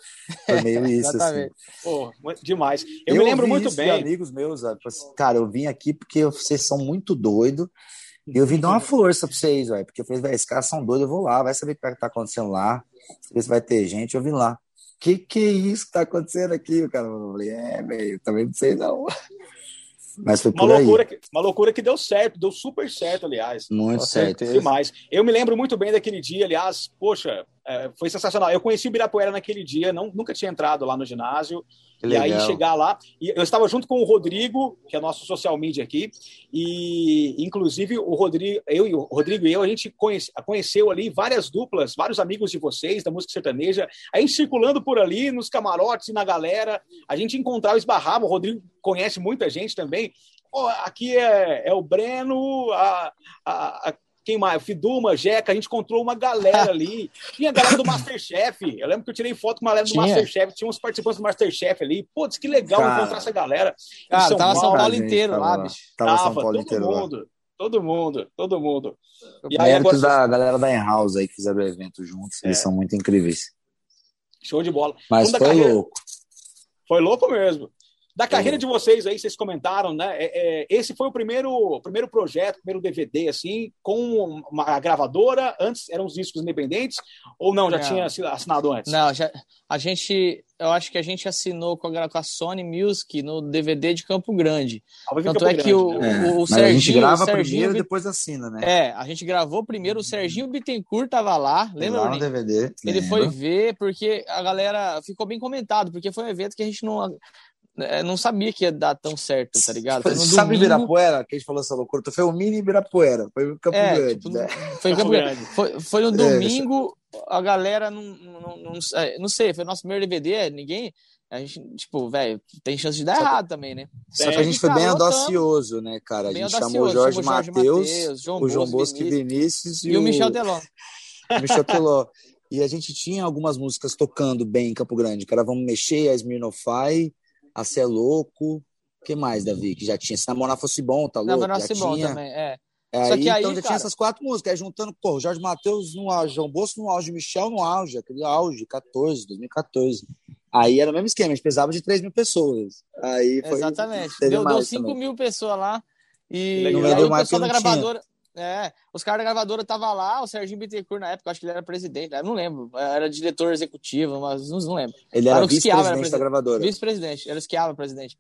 [SPEAKER 2] Foi meio isso, assim.
[SPEAKER 1] Pô, demais. Eu, eu me lembro muito bem.
[SPEAKER 2] amigos meus, assim, cara, eu vim aqui porque vocês são muito doidos. E eu vim dar uma força pra vocês, velho. Porque eu falei, velho, esses caras são doidos, eu vou lá, vai saber o que tá acontecendo lá se vai ter gente. Eu vim lá. Que que é isso que tá acontecendo aqui? O cara falou, é, velho, também não sei não. Mas foi
[SPEAKER 1] uma loucura, que, uma loucura que deu certo, deu super certo, aliás.
[SPEAKER 2] Muito certo.
[SPEAKER 1] Demais. Eu me lembro muito bem daquele dia, aliás, poxa, é, foi sensacional. Eu conheci o Birapuera naquele dia, não, nunca tinha entrado lá no ginásio. Que e aí chegar lá, e eu estava junto com o Rodrigo, que é nosso social media aqui, e inclusive o Rodrigo, eu e o Rodrigo e eu, a gente conhece, conheceu ali várias duplas, vários amigos de vocês da música sertaneja, a gente circulando por ali nos camarotes e na galera, a gente encontrava, esbarrava, o Rodrigo conhece muita gente também, aqui é, é o Breno, a, a, a quem mais? Fiduma, Jeca, a gente encontrou uma galera ali. Tinha a galera do Masterchef. Eu lembro que eu tirei foto com uma galera do tinha. Masterchef. Tinha uns participantes do Masterchef ali. Putz, que legal cara, encontrar essa galera.
[SPEAKER 3] Cara, São tava Paulo, São Paulo inteiro tava, lá, bicho.
[SPEAKER 1] Tava, tava São Paulo todo inteiro mundo. Lá. Todo mundo, todo mundo.
[SPEAKER 2] E aí, agora... da galera da Enhouse aí que fizeram o evento juntos. É. Eles são muito incríveis.
[SPEAKER 1] Show de bola.
[SPEAKER 2] Mas foi carreira... louco.
[SPEAKER 1] Foi louco mesmo. Da carreira de vocês aí, vocês comentaram, né? É, é, esse foi o primeiro, primeiro projeto, primeiro DVD, assim, com uma gravadora. Antes eram os discos independentes, ou não, já não. tinha assinado antes?
[SPEAKER 3] Não, já, a gente, eu acho que a gente assinou com a, com a Sony Music no DVD de Campo Grande. Tanto Campo é Grande, que o, né? o, o, Serginho.
[SPEAKER 2] a gente grava
[SPEAKER 3] o Serginho,
[SPEAKER 2] primeiro e depois assina, né?
[SPEAKER 3] É, a gente gravou primeiro, o Serginho Bittencourt tava lá, lembra? Lá
[SPEAKER 2] no DVD.
[SPEAKER 3] Ele lembro. foi ver, porque a galera ficou bem comentado, porque foi um evento que a gente não é, não sabia que ia dar tão certo, tá ligado?
[SPEAKER 2] Foi Sabe domingo... Ibirapuera, que a gente falou essa loucura? Foi o mini Ibirapuera, foi o Campo é, Grande, tipo, né?
[SPEAKER 3] Foi, Campo Grande. Foi, foi no é, domingo, a galera não, não, não, é, não, sei, foi o nosso primeiro DVD, ninguém. A gente, tipo, velho, tem chance de dar só errado também, né?
[SPEAKER 2] Só que a gente foi bem audacioso, né, cara? A gente chamou o Jorge, Jorge Matheus, o João Bosco e Vinícius
[SPEAKER 3] e, e o Michel Teló.
[SPEAKER 2] O Michel Teló. E a gente tinha algumas músicas tocando bem em Campo Grande, cara, vamos mexer, a Smirnofy, a Cê é Louco. O que mais, Davi? Que já tinha. Se namorar fosse bom, tá louco? Namorar fosse bom também, é. é Só que aí, então já cara... tinha essas quatro músicas, aí juntando, pô, Jorge Matheus no auge, João Bosco no auge, Michel no auge, aquele auge, 14, 2014. Aí era o mesmo esquema, a gente precisava de 3 mil pessoas. Aí foi,
[SPEAKER 3] Exatamente. Deu, deu 5 mil pessoas lá. E, e aí o pessoal da gravadora. Tinha. É, os caras da gravadora estavam lá, o Serginho Bittencourt na época, acho que ele era presidente, eu não lembro, era diretor executivo, mas não, lembro.
[SPEAKER 2] Ele era vice-presidente da gravadora.
[SPEAKER 3] Vice-presidente, era o Schiava presidente.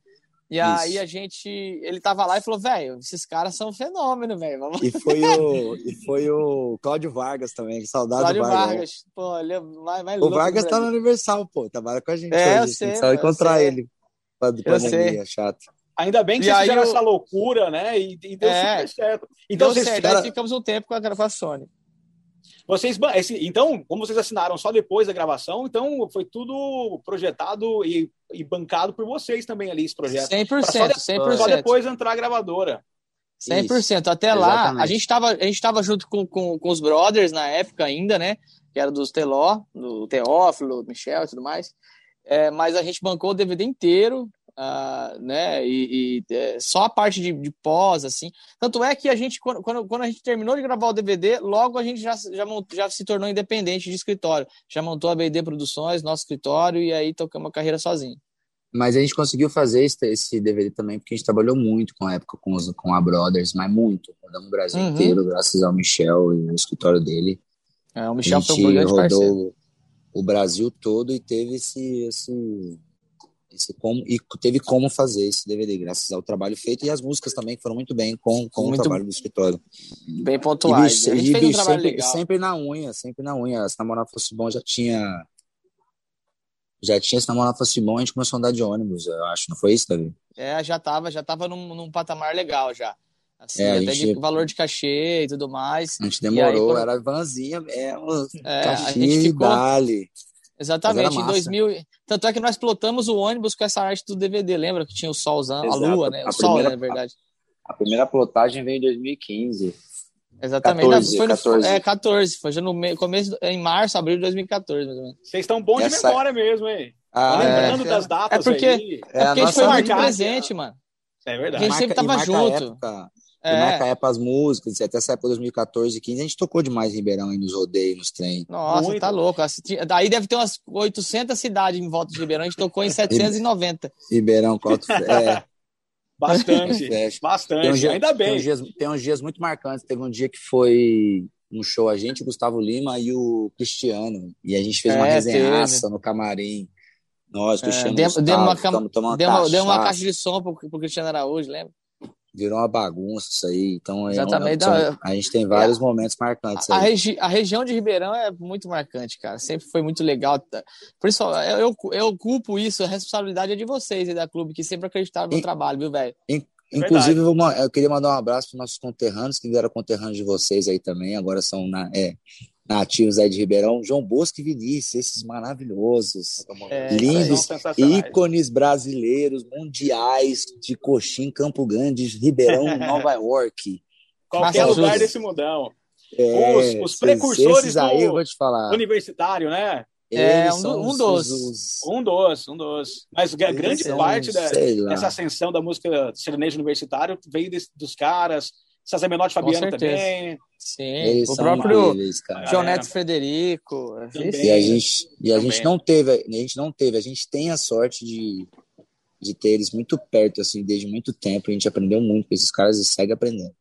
[SPEAKER 3] E Isso. aí a gente, ele tava lá e falou, velho, esses caras são um fenômeno, velho.
[SPEAKER 2] E foi o e foi o Cláudio Vargas também, que saudade Cláudio do Vargas. Vargas,
[SPEAKER 3] pô, ele é mais, mais
[SPEAKER 2] O Vargas tá no Universal, pô, trabalha com a gente
[SPEAKER 3] é, hoje, eu sei,
[SPEAKER 2] só encontrar sei. ele. Pra, pandemia, chato.
[SPEAKER 1] Ainda bem que e vocês fizeram eu... essa loucura, né? E, e deu é, super certo.
[SPEAKER 3] Então, deu vocês. Aí ficamos um tempo com a, com a Sony.
[SPEAKER 1] Vocês, esse, então, como vocês assinaram só depois da gravação, então foi tudo projetado e, e bancado por vocês também ali, esse projeto.
[SPEAKER 3] 100%, só, de, 100%.
[SPEAKER 1] Só depois entrar a gravadora.
[SPEAKER 3] 100%. Isso, Até lá, a gente estava a gente tava junto com, com, com, os brothers na época ainda, né? Que era dos Teló, do Teófilo, Michel e tudo mais. É, mas a gente bancou o DVD inteiro, uh, né? E, e é, só a parte de, de, pós, assim. Tanto é que a gente, quando, quando a gente terminou de gravar o DVD, logo a gente já, já, já se tornou independente de escritório. Já montou a BD Produções, nosso escritório, e aí tocamos a carreira sozinho.
[SPEAKER 2] Mas a gente conseguiu fazer esse, esse DVD também, porque a gente trabalhou muito com a época com, os, com a Brothers, mas muito. Rodamos o Brasil uhum. inteiro, graças ao Michel e ao escritório dele.
[SPEAKER 3] É, o Michel foi um grande rodou parceiro.
[SPEAKER 2] o Brasil todo e teve esse, esse, esse como, e teve como fazer esse DVD, graças ao trabalho feito e as músicas também foram muito bem com, com muito o trabalho do escritório.
[SPEAKER 3] Bem pontuais.
[SPEAKER 2] E, gente e, fez um sempre, sempre na unha, sempre na unha. Se namorar fosse bom, já tinha já tinha esse namorado fosse bom, a gente começou a andar de ônibus, eu acho, não foi isso, Davi?
[SPEAKER 3] É, já tava, já tava num, num patamar legal já. Assim, é, até gente, de valor de cachê e tudo mais.
[SPEAKER 2] A gente demorou, aí, quando... era vanzinha mesmo. É, a gente ficou... Dali.
[SPEAKER 3] Exatamente, em 2000. Tanto é que nós plotamos o ônibus com essa arte do DVD, lembra que tinha o solzão, Exato. a lua, né? O a sol, primeira, né, na verdade.
[SPEAKER 2] A, a primeira plotagem veio em 2015.
[SPEAKER 3] Exatamente. 14, foi no, 14. É, 14. Foi já no começo, em março, abril de 2014, mais ou menos.
[SPEAKER 1] Vocês estão bons Essa... de memória mesmo, hein? Ah, lembrando é, das datas.
[SPEAKER 3] É porque, aí. É, é porque a, gente foi marcar presente, mano.
[SPEAKER 1] É verdade. A
[SPEAKER 3] gente sempre tava junto.
[SPEAKER 2] Época, é. E época as músicas, até essa época 2014, 15, a gente tocou demais em Ribeirão, aí nos rodeios, nos trem.
[SPEAKER 3] Nossa, Muito. tá louco. Daí deve ter umas 800 cidades em volta de Ribeirão, a gente tocou em 790.
[SPEAKER 2] Ribeirão, Coto, é.
[SPEAKER 1] Bastante, bastante, um dia, ainda bem.
[SPEAKER 2] Tem uns, dias, tem uns dias muito marcantes. Teve um dia que foi um show, a gente, o Gustavo Lima e o Cristiano. E a gente fez é, uma resenhaça no camarim. Nós, é, Cristiano,
[SPEAKER 3] é, Gustavo, deu, uma, deu, uma, deu uma caixa de som pro, pro Cristiano Araújo, lembra?
[SPEAKER 2] Virou uma bagunça isso aí. Então, é Exatamente. É, a gente tem vários é, momentos marcantes.
[SPEAKER 3] A, regi a, região de Ribeirão é muito marcante, cara. Sempre foi muito legal. Por isso, eu, eu, eu culpo isso, a responsabilidade é de vocês e da clube, que sempre acreditaram no e, trabalho, viu, velho?
[SPEAKER 2] É inclusive, eu, eu queria mandar um abraço para nossos conterrâneos, que vieram conterrâneos de vocês aí também, agora são na, é, nativos aí de Ribeirão, João Bosco e Vinícius, esses maravilhosos, é, lindos, ícones brasileiros, mundiais de Coxim, Campo Grande, Ribeirão, Nova York.
[SPEAKER 1] Qualquer lugar desse mundão. É, os, os, precursores esses aí,
[SPEAKER 2] do, eu vou te falar.
[SPEAKER 1] universitário, né?
[SPEAKER 3] É, um, um, dos.
[SPEAKER 1] Os... Um dos, um dos. Mas grande parte da, dessa ascensão da música sertanejo universitário veio desse, dos caras, César Menotti Fabiano também.
[SPEAKER 3] Sim, Eles o próprio João Neto Frederico.
[SPEAKER 2] E a gente, e a gente não teve, a gente não teve, a gente tem a sorte de, de ter eles muito perto, assim, desde muito tempo. A gente aprendeu muito com esses caras e segue aprendendo.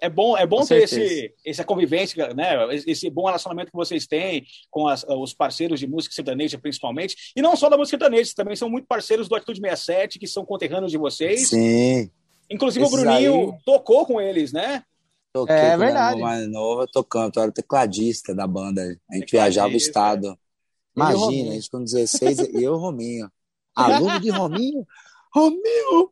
[SPEAKER 1] É bom, é bom ter esse, essa convivência, né? Esse bom relacionamento que vocês têm com as, os parceiros de música sertaneja, principalmente. E não só da música sertaneja, também são muito parceiros do Atitude 67, que são conterrâneos de vocês.
[SPEAKER 2] Sim.
[SPEAKER 1] Inclusive Esses o Bruninho aí... tocou com eles, né?
[SPEAKER 3] Toquei é verdade.
[SPEAKER 2] mais nova tocando, eu era tecladista da banda. A gente viajava o estado. Imagina, a gente com 16 e eu, Rominho. Aluno de Rominho? Rominho!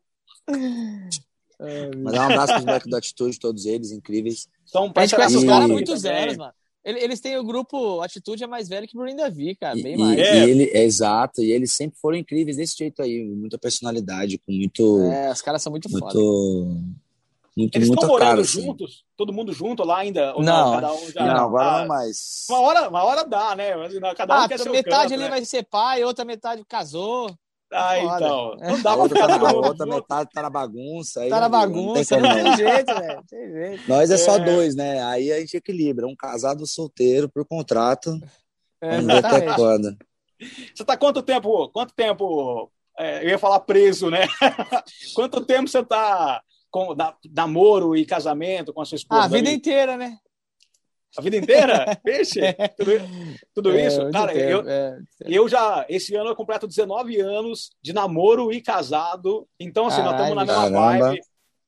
[SPEAKER 2] Mas é um abraço para os moleques da Atitude, todos eles, incríveis.
[SPEAKER 3] São a gente conhece os caras há muitos anos, mano. Eles têm o grupo Atitude é mais velho que o Bruno Davi, cara, bem
[SPEAKER 2] e,
[SPEAKER 3] mais.
[SPEAKER 2] E, é. ele, é exato, e eles sempre foram incríveis desse jeito aí, muita personalidade, com muito.
[SPEAKER 3] É, os caras são muito, muito foda.
[SPEAKER 2] Muito,
[SPEAKER 1] Eles estão morando cara, assim. juntos? Assim. Todo mundo junto lá ainda?
[SPEAKER 3] Não, não, cada
[SPEAKER 2] um já, não agora ah, não mais.
[SPEAKER 1] Uma hora, uma hora dá, né? Cada um
[SPEAKER 3] ah,
[SPEAKER 1] quer
[SPEAKER 3] metade
[SPEAKER 1] canto,
[SPEAKER 3] ali
[SPEAKER 1] né?
[SPEAKER 3] vai ser pai, outra metade casou.
[SPEAKER 1] Ah, então.
[SPEAKER 2] Não dá pra ficar A outra metade tá na bagunça. Aí
[SPEAKER 3] tá na bagunça, não tem, não tem jeito, velho. Tem jeito.
[SPEAKER 2] Nós é, é, só dois, né? Aí a gente equilibra. Um casado solteiro por contrato. É, Vamos ver até quando.
[SPEAKER 1] Você tá quanto tempo? Quanto tempo? É, eu ia falar preso, né? quanto tempo você tá com da, namoro e casamento com a sua esposa?
[SPEAKER 3] Ah, a vida ali? inteira, né?
[SPEAKER 1] A vida inteira? Peixe? Tudo, tudo é, isso? Cara, tempo, eu, é, eu já, esse ano eu completo 19 anos de namoro e casado. Então, assim, Caralho, nós estamos na mesma caramba. vibe.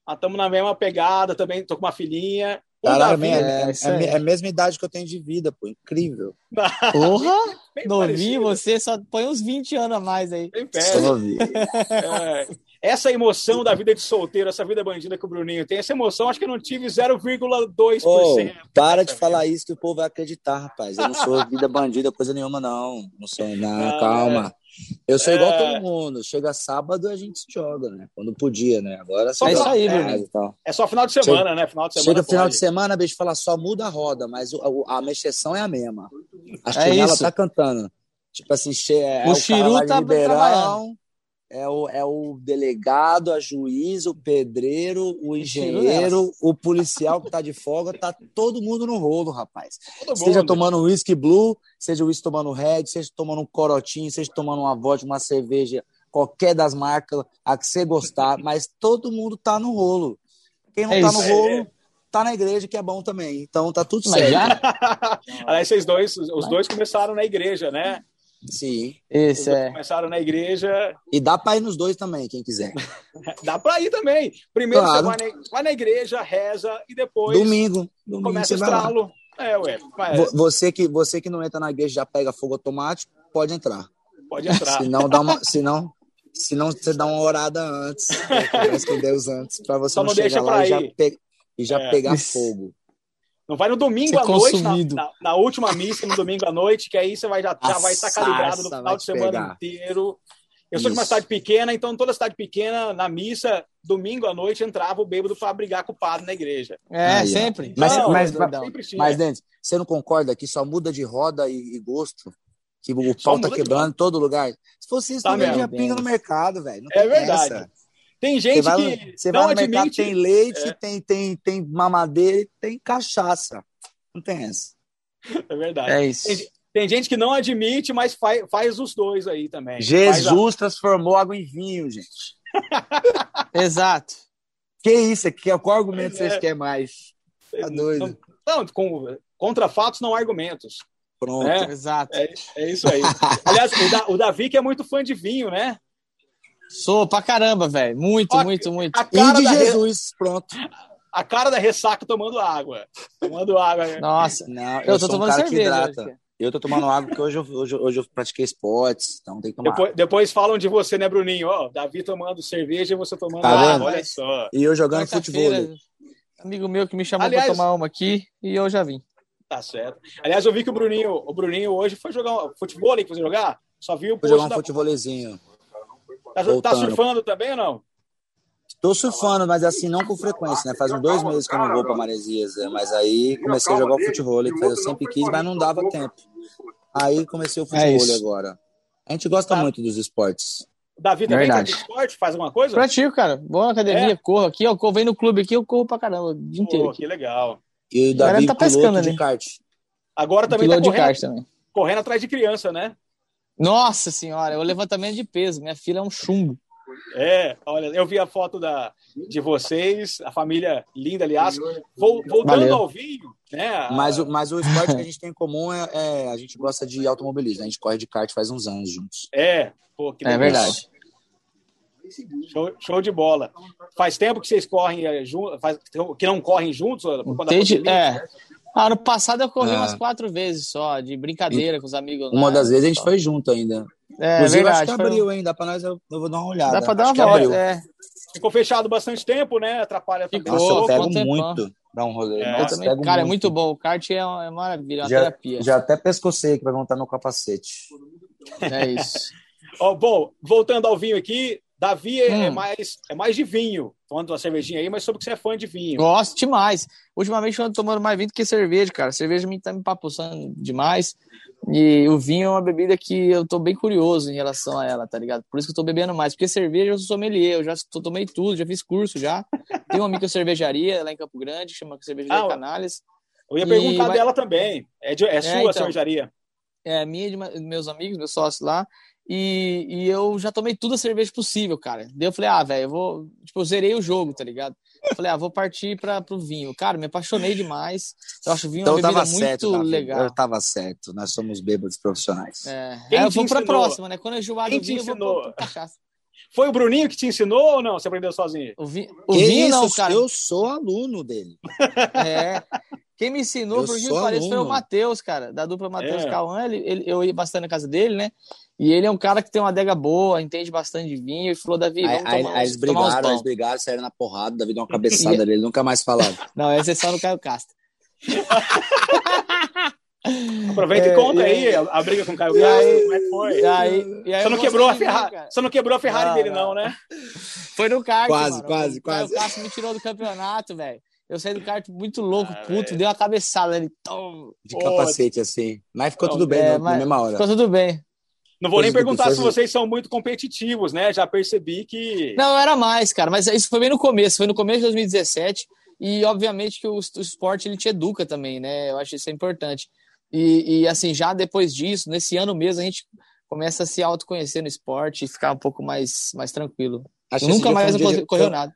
[SPEAKER 1] Nós estamos na mesma pegada também. Tô com uma filhinha.
[SPEAKER 2] Caralho, é, é, é, é, a mesma idade que eu tenho de vida, pô. Incrível.
[SPEAKER 3] Porra! Novinho, você só põe uns 20 anos a mais aí.
[SPEAKER 1] Bem perto.
[SPEAKER 2] novinho.
[SPEAKER 1] É, essa emoção da vida de solteiro, essa vida bandida que o Bruninho tem, essa emoção, acho que eu não tive 0,2%.
[SPEAKER 2] Oh, para de falar isso que o povo vai acreditar, rapaz. Eu não sou vida bandida, coisa nenhuma, não. Não sou, não, não calma. É. Eu sou é... igual todo mundo. Chega sábado a gente se joga, né? Quando podia, né? Agora
[SPEAKER 1] só é isso aí, é, então. é só final de semana, chega, né? Final de semana.
[SPEAKER 2] Chega pode. final de semana, bicho, fala só muda a roda, mas a, a mexeção é a mesma. A chinela é tá cantando. Tipo assim, é,
[SPEAKER 3] o, o Chiru tá
[SPEAKER 2] Ribeirão, é o, é o delegado, a juiz, o pedreiro, o engenheiro, o policial que tá de folga, tá todo mundo no rolo, rapaz. Todo seja mundo. tomando whisky blue, seja whisky tomando red, seja tomando um corotinho, seja tomando uma vodka, uma cerveja, qualquer das marcas, a que você gostar, mas todo mundo tá no rolo. Quem não é tá isso. no rolo, tá na igreja, que é bom também. Então tá tudo certo.
[SPEAKER 1] Aliás, vocês dois, os dois começaram na igreja, né?
[SPEAKER 2] Sim.
[SPEAKER 3] Esse é.
[SPEAKER 1] Começaram na igreja.
[SPEAKER 2] E dá para ir nos dois também, quem quiser.
[SPEAKER 1] dá para ir também. Primeiro claro. você vai na, vai na, igreja, reza e depois.
[SPEAKER 2] Domingo. domingo
[SPEAKER 1] começa o estralo. É, ué.
[SPEAKER 2] Mas... Você, que, você que não entra na igreja já pega fogo automático, pode entrar.
[SPEAKER 1] Pode entrar.
[SPEAKER 2] se não, dá uma, se não, se não você dá uma orada antes, conversa com Deus antes, para você Só não, não chegar lá e já, pe... e já é. pegar fogo.
[SPEAKER 1] Não vai no domingo à noite, na, na, na, última missa, no domingo à noite, que aí você vai, já, já vai estar calibrado no final de semana pegar. inteiro. Eu sou Isso. de uma cidade pequena, então toda cidade pequena, na missa, domingo à noite, entrava o bêbado para brigar com o padre na igreja.
[SPEAKER 3] É, Aí, sempre.
[SPEAKER 2] Mas, não, mas, mas, sempre mas Dente, você não concorda que só muda de roda e, e gosto? Que o pau tá quebrando em todo lugar? Se fosse isso, tá também já pinga no mercado, velho.
[SPEAKER 1] É verdade. Essa. Tem gente vai,
[SPEAKER 2] que você não vai no admite... mercado, tem leite, é. tem, tem, tem mamadeira, tem cachaça. Não tem essa.
[SPEAKER 1] É verdade.
[SPEAKER 3] É isso.
[SPEAKER 1] Tem, tem gente que não admite, mas faz, faz os dois aí também.
[SPEAKER 2] Jesus a... transformou água em vinho, gente.
[SPEAKER 3] Exato.
[SPEAKER 2] Que isso? Que, qual argumento é. vocês querem mais?
[SPEAKER 1] Tá doido. Não, não com, contra fatos não argumentos.
[SPEAKER 2] Pronto.
[SPEAKER 1] É,
[SPEAKER 3] Exato.
[SPEAKER 1] É, é, isso aí. Aliás, o, da, o Davi que é muito fã de vinho, né?
[SPEAKER 3] Sou pra caramba, velho. Muito, a, muito, muito.
[SPEAKER 2] A e de Jesus, re... pronto.
[SPEAKER 1] A cara da ressaca tomando água. Tomando água.
[SPEAKER 3] Nossa,
[SPEAKER 2] não, eu, eu tô tomando um cerveja. Eu tô tomando água porque hoje eu, hoje, hoje eu pratiquei esportes, então tem que tomar.
[SPEAKER 1] Depois, depois falam de você, né, Bruninho? Ó, Davi tomando cerveja e você tomando tá água, olha só.
[SPEAKER 2] E eu jogando futebol.
[SPEAKER 3] Amigo meu que me chamou Aliás, pra tomar uma aqui e eu já vim.
[SPEAKER 1] Tá certo. Aliás, eu vi que o Bruninho, o Bruninho hoje foi jogar um futebol que você jogar? Só viu o
[SPEAKER 2] Foi jogar um da... futebolzinho.
[SPEAKER 1] Tá, tá, surfando também ou não?
[SPEAKER 2] Tô surfando, mas assim, não com frequência, né? Faz uns dois meses que eu não vou para Maresias, né? mas aí comecei a jogar o futebol, que eu sempre quis, mas não dava tempo. Aí comecei o futebol é agora. A gente gosta tá. muito dos esportes.
[SPEAKER 1] Davi também Verdade. esporte? Faz alguma coisa?
[SPEAKER 3] Pratico, cara. Vou na academia, é. corro aqui, eu venho no clube aqui, eu corro pra caramba o dia inteiro. Pô,
[SPEAKER 1] que legal.
[SPEAKER 2] E o Davi tá pescando de kart.
[SPEAKER 1] Agora também tá correndo, também. correndo atrás de criança, né?
[SPEAKER 3] Nossa senhora, é o levantamento de peso. Minha filha é um chumbo.
[SPEAKER 1] É, olha, eu vi a foto da, de vocês, a família linda, aliás. voltando Valeu. ao vinho, né?
[SPEAKER 2] Mas, mas o esporte que a gente tem em comum é, é, a gente gosta de automobilismo. Né? A gente corre de kart faz uns anos juntos.
[SPEAKER 1] É, pô, que
[SPEAKER 3] É verdade.
[SPEAKER 1] Show, show, de bola. Faz tempo que vocês correm é, juntos, que não correm juntos?
[SPEAKER 3] Desde, é, ah, ano passado eu corri é. umas quatro vezes só, de brincadeira e, com os amigos.
[SPEAKER 2] Uma das vezes a gente foi junto ainda.
[SPEAKER 3] É, Inclusive, verdade,
[SPEAKER 2] acho que abriu, hein? Dá pra nós, eu, eu vou dar uma olhada.
[SPEAKER 3] Dá pra dar uma volta, é.
[SPEAKER 1] Ficou fechado bastante tempo, né? Atrapalha
[SPEAKER 2] também. Nossa, eu pego muito dar um rolê.
[SPEAKER 3] É, Nossa, também, cara, muito. é muito bom. O kart é, uma, é maravilha, é uma
[SPEAKER 2] já,
[SPEAKER 3] terapia.
[SPEAKER 2] Já até pescocei que vai montar meu capacete.
[SPEAKER 3] É isso.
[SPEAKER 1] oh, bom, voltando ao vinho aqui, Davi é, hum. é, mais, é mais de vinho, falando da cervejinha aí, mas soube que você é fã de vinho.
[SPEAKER 3] Gosto demais. Ultimamente eu ando tomando mais vinho do que cerveja, cara. Cerveja me tá me papuçando demais. E o vinho é uma bebida que eu tô bem curioso em relação a ela, tá ligado? Por isso que eu tô bebendo mais. Porque cerveja eu sou sommelier, eu já tomei tudo, já fiz curso já. Tem uma micro cervejaria lá em Campo Grande, chama Cervejaria ah, Canales.
[SPEAKER 1] Eu ia perguntar e... dela também. É, de, é, é sua então, cervejaria?
[SPEAKER 3] É minha de meus amigos, meus sócios lá. E, e eu já tomei toda a cerveja possível, cara. Daí eu falei, ah, velho, eu vou. Tipo, eu zerei o jogo, tá ligado? Eu falei, ah, vou partir para pro vinho. Cara, me apaixonei demais. Eu acho o vinho então, uma bebida muito certo, legal.
[SPEAKER 2] Eu tava certo, nós somos bêbados profissionais.
[SPEAKER 3] É, Quem eu vou pra próxima, né? Quando eu enjoar do vinho, eu vou pra cachaça.
[SPEAKER 1] Foi o Bruninho que te ensinou ou não? Você aprendeu sozinho?
[SPEAKER 3] O, vi... o vinho
[SPEAKER 2] isso?
[SPEAKER 3] não, cara.
[SPEAKER 2] Eu sou aluno dele.
[SPEAKER 3] É. Quem me ensinou, por que pareça, foi o Matheus, cara, da dupla Matheus é. Cauã. Ele, ele, eu ia bastante na casa dele, né? E ele é um cara que tem uma adega boa, entende bastante de vinho, e falou, Davi, vamos
[SPEAKER 2] aí,
[SPEAKER 3] tomar,
[SPEAKER 2] aí eles brigaram, eles brigaram, saíram na porrada, Davi deu uma cabeçada dele, nunca mais falaram.
[SPEAKER 3] Não, essa é só no Caio Castro.
[SPEAKER 1] Aproveita é, e conta aí a, a, briga com o Caio Castro, como é que foi?
[SPEAKER 3] E aí, e aí
[SPEAKER 1] você, não quebrou a Ferrari, você não quebrou a Ferrari não, dele, não, né?
[SPEAKER 3] Foi no kart,
[SPEAKER 2] Quase,
[SPEAKER 3] mano.
[SPEAKER 2] quase, quase.
[SPEAKER 3] O Caio Castro me tirou do campeonato, velho. Eu saí do kart muito louco, ah, puto, deu uma cabeçada ali. Tom,
[SPEAKER 2] de capacete, assim. Mas ficou tudo bem é, na mesma hora.
[SPEAKER 3] Ficou tudo bem.
[SPEAKER 1] Não vou nem perguntar se vocês são muito competitivos, né? Já percebi que.
[SPEAKER 3] Não, era mais, cara. Mas isso foi bem no começo. Foi no começo de 2017. E, obviamente, que o, o esporte ele te educa também, né? Eu acho isso importante. E, e, assim, já depois disso, nesse ano mesmo, a gente começa a se autoconhecer no esporte e ficar um pouco mais, mais tranquilo. Acho nunca mais um dia, correu nada.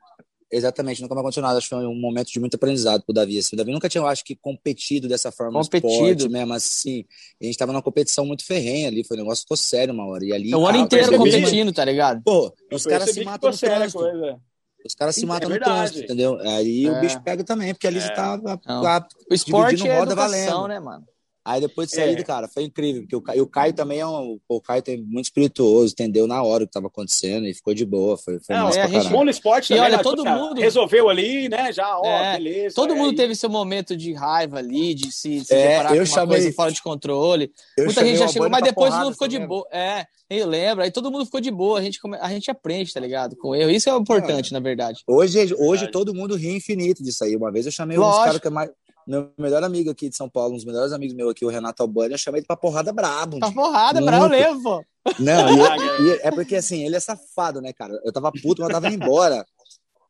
[SPEAKER 2] Exatamente, nunca mais aconteceu nada. Acho que foi um momento de muito aprendizado pro Davi. Assim. O Davi nunca tinha, eu acho que, competido dessa forma competido. no esporte mesmo, assim. A gente tava numa competição muito ferrenha ali, foi um negócio ficou sério uma hora. E ali,
[SPEAKER 3] é o ano inteiro competindo, tá ligado?
[SPEAKER 2] Pô, os caras se matam no trânsito. Os caras se matam é no trânsito, entendeu? Aí é. o bicho pega também, porque ali é. você tá a,
[SPEAKER 3] a, o esporte é roda educação, valendo. né, mano?
[SPEAKER 2] Aí depois de sair, é. cara, foi incrível, porque o Caio, o Caio também é um. O Caio tem muito espirituoso, entendeu na hora o que estava acontecendo e ficou de boa. Foi, foi
[SPEAKER 1] Não, é, a gente bom no esporte
[SPEAKER 3] e também, olha, né? todo mundo
[SPEAKER 1] resolveu ali, né? Já, ó, é, beleza.
[SPEAKER 3] Todo mundo
[SPEAKER 1] aí.
[SPEAKER 3] teve seu momento de raiva ali, de se, se
[SPEAKER 2] é, eu
[SPEAKER 3] com
[SPEAKER 2] chamei,
[SPEAKER 3] coisa fora de controle. Muita gente já chegou, mas depois todo mundo ficou de boa. É, eu lembro. Aí todo mundo ficou de boa. A gente, a gente aprende, tá ligado? Com erro. Isso é importante, na verdade.
[SPEAKER 2] Hoje, hoje todo mundo ri infinito disso aí. Uma vez eu chamei Lógico. uns caras que é mais meu melhor amigo aqui de São Paulo, um dos melhores amigos meus aqui, o Renato Albani, eu chamei ele pra porrada brabo.
[SPEAKER 3] Pra porrada, brabo mesmo, pô.
[SPEAKER 2] Não, e, e, é porque assim, ele é safado, né, cara? Eu tava puto, mas eu tava indo embora.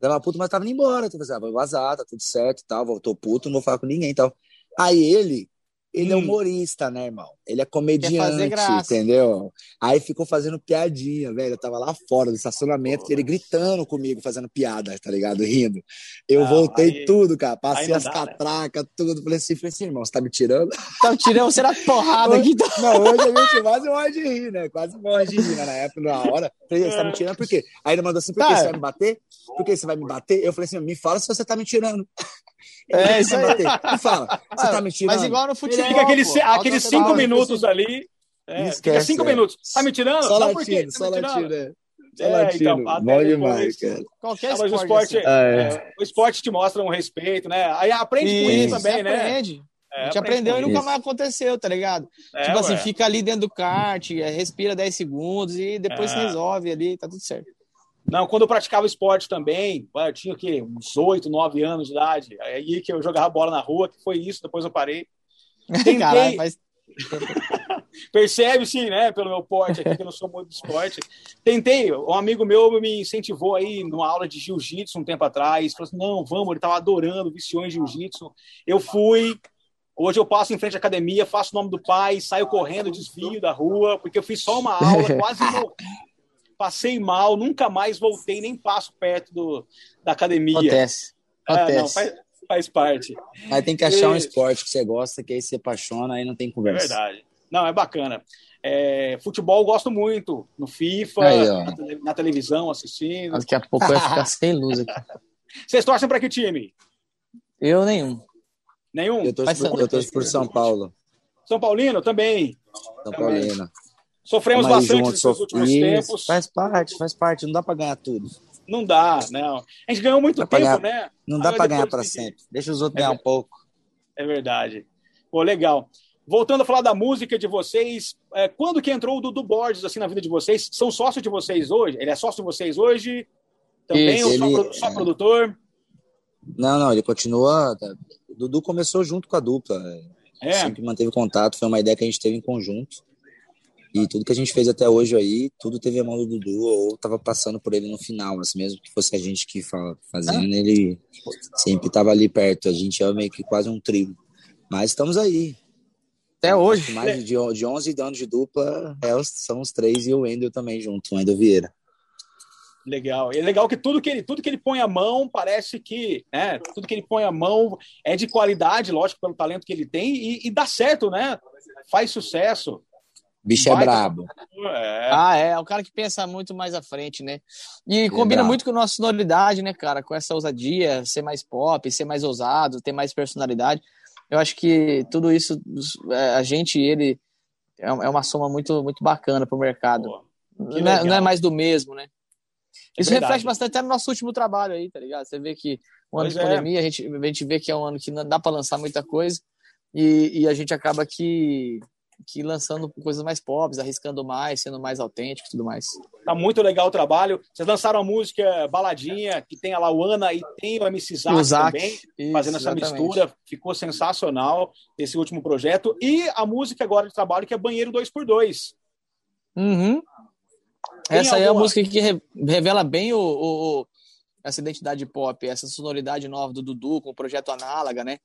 [SPEAKER 2] Eu tava puto, mas tava indo embora. Eu falei assim, ah, vou vazar, tá tudo certo e tal, voltou puto, não vou falar com ninguém e tal. Aí ele, ele é hum. é humorista, né, irmão? Ele é comediante, entendeu? Aí ficou fazendo piadinha, velho. Eu tava lá fora do estacionamento, ele gritando comigo, fazendo piada, tá ligado? Rindo. Eu voltei aí, tudo, cara. Passei as dá, né? catracas, né? tudo. Falei assim, falei assim, irmão, você tá me tirando?
[SPEAKER 3] Tá me tirando, era porrada aqui. Tá?
[SPEAKER 2] Não, hoje a gente quase morre de rir, né? Quase morre de rir, né? Na época, na hora. Falei, você tá me tirando por quê? Aí ele mandou assim, por que tá. você vai me bater? Por que você vai me bater? Eu falei assim, me fala se você tá me tirando.
[SPEAKER 3] É, isso aí.
[SPEAKER 2] Me fala, você tá me tirando?
[SPEAKER 3] Mas igual no futebol.
[SPEAKER 1] Fica aqueles, aqueles cinco minutos ali. É, Esquece, fica cinco é. minutos. Tá me tirando?
[SPEAKER 2] Só latindo, tá só latindo, é. Só é, latindo. Então,
[SPEAKER 1] Bom demais, cara. Qualquer ah, mas esporte, o esporte, assim. é. o esporte te mostra um respeito, né? Aí aprende isso, com isso também, né?
[SPEAKER 3] Aprende. É, a gente aprendeu e nunca mais aconteceu, tá ligado? É, tipo assim, fica ali dentro do kart, respira 10 segundos e depois se resolve ali, tá tudo certo.
[SPEAKER 1] Não, quando eu praticava esporte também, eu tinha que uns 8, 9 anos de idade. Aí que eu jogava bola na rua, que foi isso, depois eu parei.
[SPEAKER 3] Tentei... Caralho, mas...
[SPEAKER 1] Percebe sim, né? Pelo meu porte aqui, que eu não sou muito de esporte. Tentei, um amigo meu me incentivou aí numa aula de jiu-jitsu um tempo atrás. Falou assim: não, vamos, ele estava adorando, viciou em jiu-jitsu. Eu fui. Hoje eu passo em frente à academia, faço o nome do pai, saio correndo, desvio da rua, porque eu fiz só uma aula, quase morri passei mal, nunca mais voltei, nem passo perto do, da academia.
[SPEAKER 3] Acontece. Acontece. É, não,
[SPEAKER 1] faz, faz, parte.
[SPEAKER 2] Mas tem que achar e... um esporte que você gosta, que aí você apaixona, aí não tem conversa.
[SPEAKER 1] É verdade. Não, é bacana. É, futebol eu gosto muito. No FIFA, aí, na, na, televisão, assistindo.
[SPEAKER 3] Daqui a pouco vai ficar sem luz aqui.
[SPEAKER 1] Vocês torcem para que time?
[SPEAKER 3] Eu nenhum.
[SPEAKER 1] Nenhum?
[SPEAKER 2] Eu torço, por, eu torço por São Paulo.
[SPEAKER 1] São Paulino também?
[SPEAKER 2] São também.
[SPEAKER 1] Sofremos bastante nesses últimos Isso, tempos.
[SPEAKER 2] Faz parte, faz parte. Não dá para ganhar tudo.
[SPEAKER 1] Não dá, não. A gente ganhou muito tempo,
[SPEAKER 2] ganhar,
[SPEAKER 1] né?
[SPEAKER 2] Não dá para ganhar para sempre. Deixa os outros é ganhar um pouco.
[SPEAKER 1] É verdade. Pô, legal. Voltando a falar da música de vocês, é, quando que entrou o Dudu Borges assim na vida de vocês? São sócios de vocês hoje? Ele é sócio de vocês hoje? Também Isso, ou ele, só, só é... produtor?
[SPEAKER 2] Não, não, ele continua. O Dudu começou junto com a dupla. É. Sempre manteve contato, foi uma ideia que a gente teve em conjunto. E tudo que a gente fez até hoje aí, tudo teve a mão do Dudu ou tava passando por ele no final, assim, mesmo que fosse a gente que fazendo, ah. ele sempre tava ali perto. A gente é meio que quase um trio. Mas estamos aí.
[SPEAKER 3] Até hoje.
[SPEAKER 2] Mais de, de 11 anos de dupla, é, são os três e o Wendel também junto, o Wendel Vieira.
[SPEAKER 1] Legal. E é legal que tudo que ele, tudo que ele põe a mão parece que, né, tudo que ele põe a mão é de qualidade, lógico, pelo talento que ele tem e, e dá certo, né? Faz sucesso.
[SPEAKER 2] Bicho é brabo.
[SPEAKER 3] É. Ah, é. É o cara que pensa muito mais à frente, né? E é combina muito com a nossa sonoridade, né, cara? Com essa ousadia, ser mais pop, ser mais ousado, ter mais personalidade. eu acho que tudo isso, é, a gente e ele, é, é uma soma muito, muito bacana para o mercado. Não é, não é, mais do mesmo, né? É isso reflete bastante até no nosso último trabalho aí, tá ligado? Você vê que o ano pois de é. pandemia, a gente, a gente vê que é um ano que não dá para lançar muita coisa e, e a gente acaba que que lançando coisas mais pop, arriscando mais, sendo mais autêntico e tudo mais.
[SPEAKER 1] Tá muito legal o trabalho. Vocês lançaram a música Baladinha, que tem a Lauana e tem o MC Zack, também, Isso, fazendo essa exatamente. mistura. Ficou sensacional esse último projeto. E a música agora de trabalho, que é Banheiro 2x2.
[SPEAKER 3] Uhum. Essa aí é a música que revela bem o, o, essa identidade pop, essa sonoridade nova do Dudu com o projeto Análaga, né?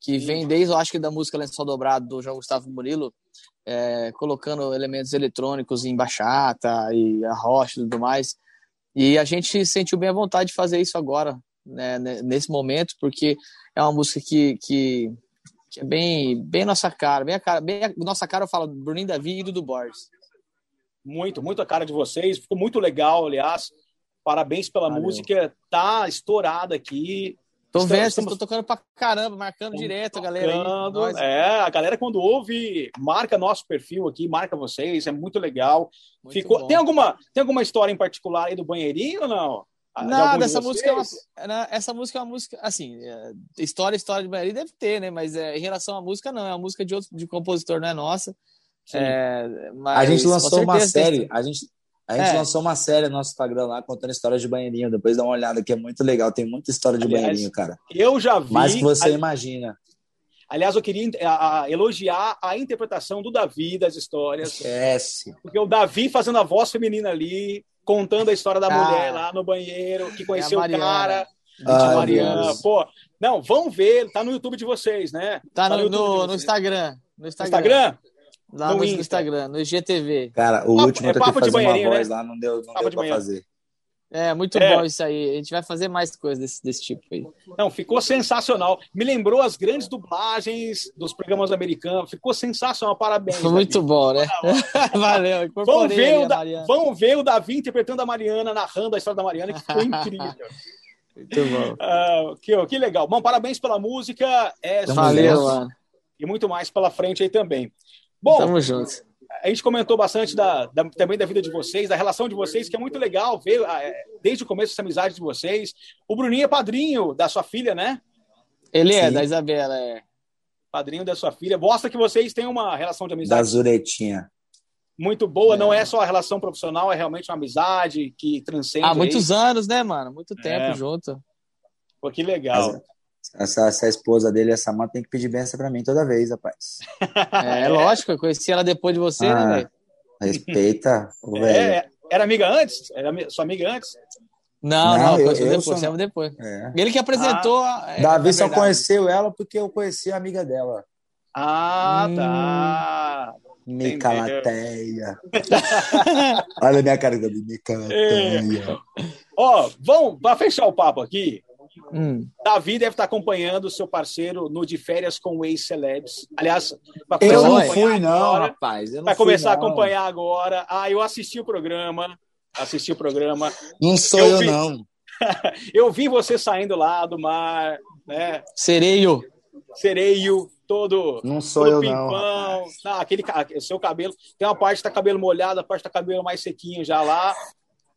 [SPEAKER 3] Que vem desde, eu acho que da música Lençol Dobrado do João Gustavo Murilo, é, colocando elementos eletrônicos em bachata e a rocha e tudo mais. E a gente sentiu bem a vontade de fazer isso agora, né, nesse momento, porque é uma música que, que, que, é bem, bem nossa cara, bem a cara, bem a nossa cara, eu falo Bruninho Davi e Dudu Borges.
[SPEAKER 1] Muito, muito a cara de vocês, ficou muito legal, aliás. Parabéns pela Valeu. música, tá estourada aqui.
[SPEAKER 3] Tô vendo, estamos... tocando pra caramba, marcando Estamos direto a galera aí.
[SPEAKER 1] É, a galera quando ouve, marca nosso perfil aqui, marca vocês, é muito legal. Muito Ficou... Tem, alguma, tem alguma história em particular aí do banheirinho ou não?
[SPEAKER 3] Nada, essa música, é uma, essa música é uma música, assim, é, história, história de banheirinho deve ter, né? Mas é, em relação à música, não, é uma música de outro de compositor, não é nossa.
[SPEAKER 2] É, a gente lançou uma série, a gente, a gente é. lançou uma série no nosso Instagram lá contando histórias de banheirinho. Depois dá uma olhada que é muito legal. Tem muita história de Aliás, banheirinho, cara.
[SPEAKER 1] Eu já vi.
[SPEAKER 2] Mais que você imagina.
[SPEAKER 1] Aliás, eu queria a, a, elogiar a interpretação do Davi das histórias.
[SPEAKER 2] Esquece.
[SPEAKER 1] Porque o Davi fazendo a voz feminina ali, contando a história da ah, mulher lá no banheiro, que conheceu é o cara. Ah, Mariana. Pô, não, vão ver, tá no YouTube de vocês, né?
[SPEAKER 3] Tá, tá no, no, no, Instagram.
[SPEAKER 1] No Instagram. Instagram?
[SPEAKER 3] Lá no, no Instagram, no IGTV.
[SPEAKER 2] Cara, o último é fazer uma voz né? lá, não deu, não deu pra fazer.
[SPEAKER 3] É, muito é. bom isso aí. A gente vai fazer mais coisas desse, desse tipo aí.
[SPEAKER 1] Não, ficou sensacional. Me lembrou as grandes dublagens dos programas americanos. Ficou sensacional. Parabéns.
[SPEAKER 3] Foi muito Davi. bom, né? Valeu.
[SPEAKER 1] Vamos ver, o da... Vamos ver o Davi interpretando a Mariana, narrando a história da Mariana, que ficou incrível.
[SPEAKER 3] muito bom.
[SPEAKER 1] Uh, que, que legal. Bom, parabéns pela música. É,
[SPEAKER 3] Valeu, mano.
[SPEAKER 1] E muito mais pela frente aí também. Bom,
[SPEAKER 3] Tamo junto.
[SPEAKER 1] A gente comentou bastante da, da, também da vida de vocês, da relação de vocês, que é muito legal ver é, desde o começo essa amizade de vocês. O Bruninho é padrinho da sua filha, né?
[SPEAKER 3] Ele é, Sim. é, da Isabela, é.
[SPEAKER 1] Padrinho da sua filha. Mostra que vocês têm uma relação de amizade.
[SPEAKER 2] Da Zuretinha.
[SPEAKER 1] Muito boa, é. não é só a relação profissional, é realmente uma amizade que transcende.
[SPEAKER 3] Há muitos aí. anos, né, mano? Muito tempo é. junto.
[SPEAKER 1] Pô, que legal.
[SPEAKER 2] Essa, essa esposa dele, essa mãe, tem que pedir benção pra mim toda vez, rapaz.
[SPEAKER 3] É, é lógico, eu conheci ela depois de você, né, ah, né, velho?
[SPEAKER 2] Respeita,
[SPEAKER 1] o é, velho. Era amiga antes? Era sua amiga antes?
[SPEAKER 3] Não, não, não eu, eu depois, sou... depois. É. Ele que apresentou.
[SPEAKER 2] Ah, é, Davi só conheceu ela porque eu conheci a amiga dela.
[SPEAKER 1] Ah, hum, tá.
[SPEAKER 2] Micalateia. Olha a minha cara de Micalateia.
[SPEAKER 1] Ó, oh, vamos, para fechar o papo aqui, Hum. Davi deve estar acompanhando o seu parceiro no de férias com o ex-celebs. Aliás,
[SPEAKER 2] eu não fui, não, agora, rapaz.
[SPEAKER 1] vai começar não. a acompanhar agora. Ah, eu assisti o programa. Assisti o programa.
[SPEAKER 2] Não sou eu, eu vi, não.
[SPEAKER 1] eu vi você saindo lá do mar, né?
[SPEAKER 3] Sereio.
[SPEAKER 1] Sereio, todo.
[SPEAKER 2] Não sou
[SPEAKER 1] todo
[SPEAKER 2] eu,
[SPEAKER 1] pimpão. não. não aquele, seu cabelo. Tem uma parte que tá cabelo molhado, a parte tá cabelo mais sequinho já lá.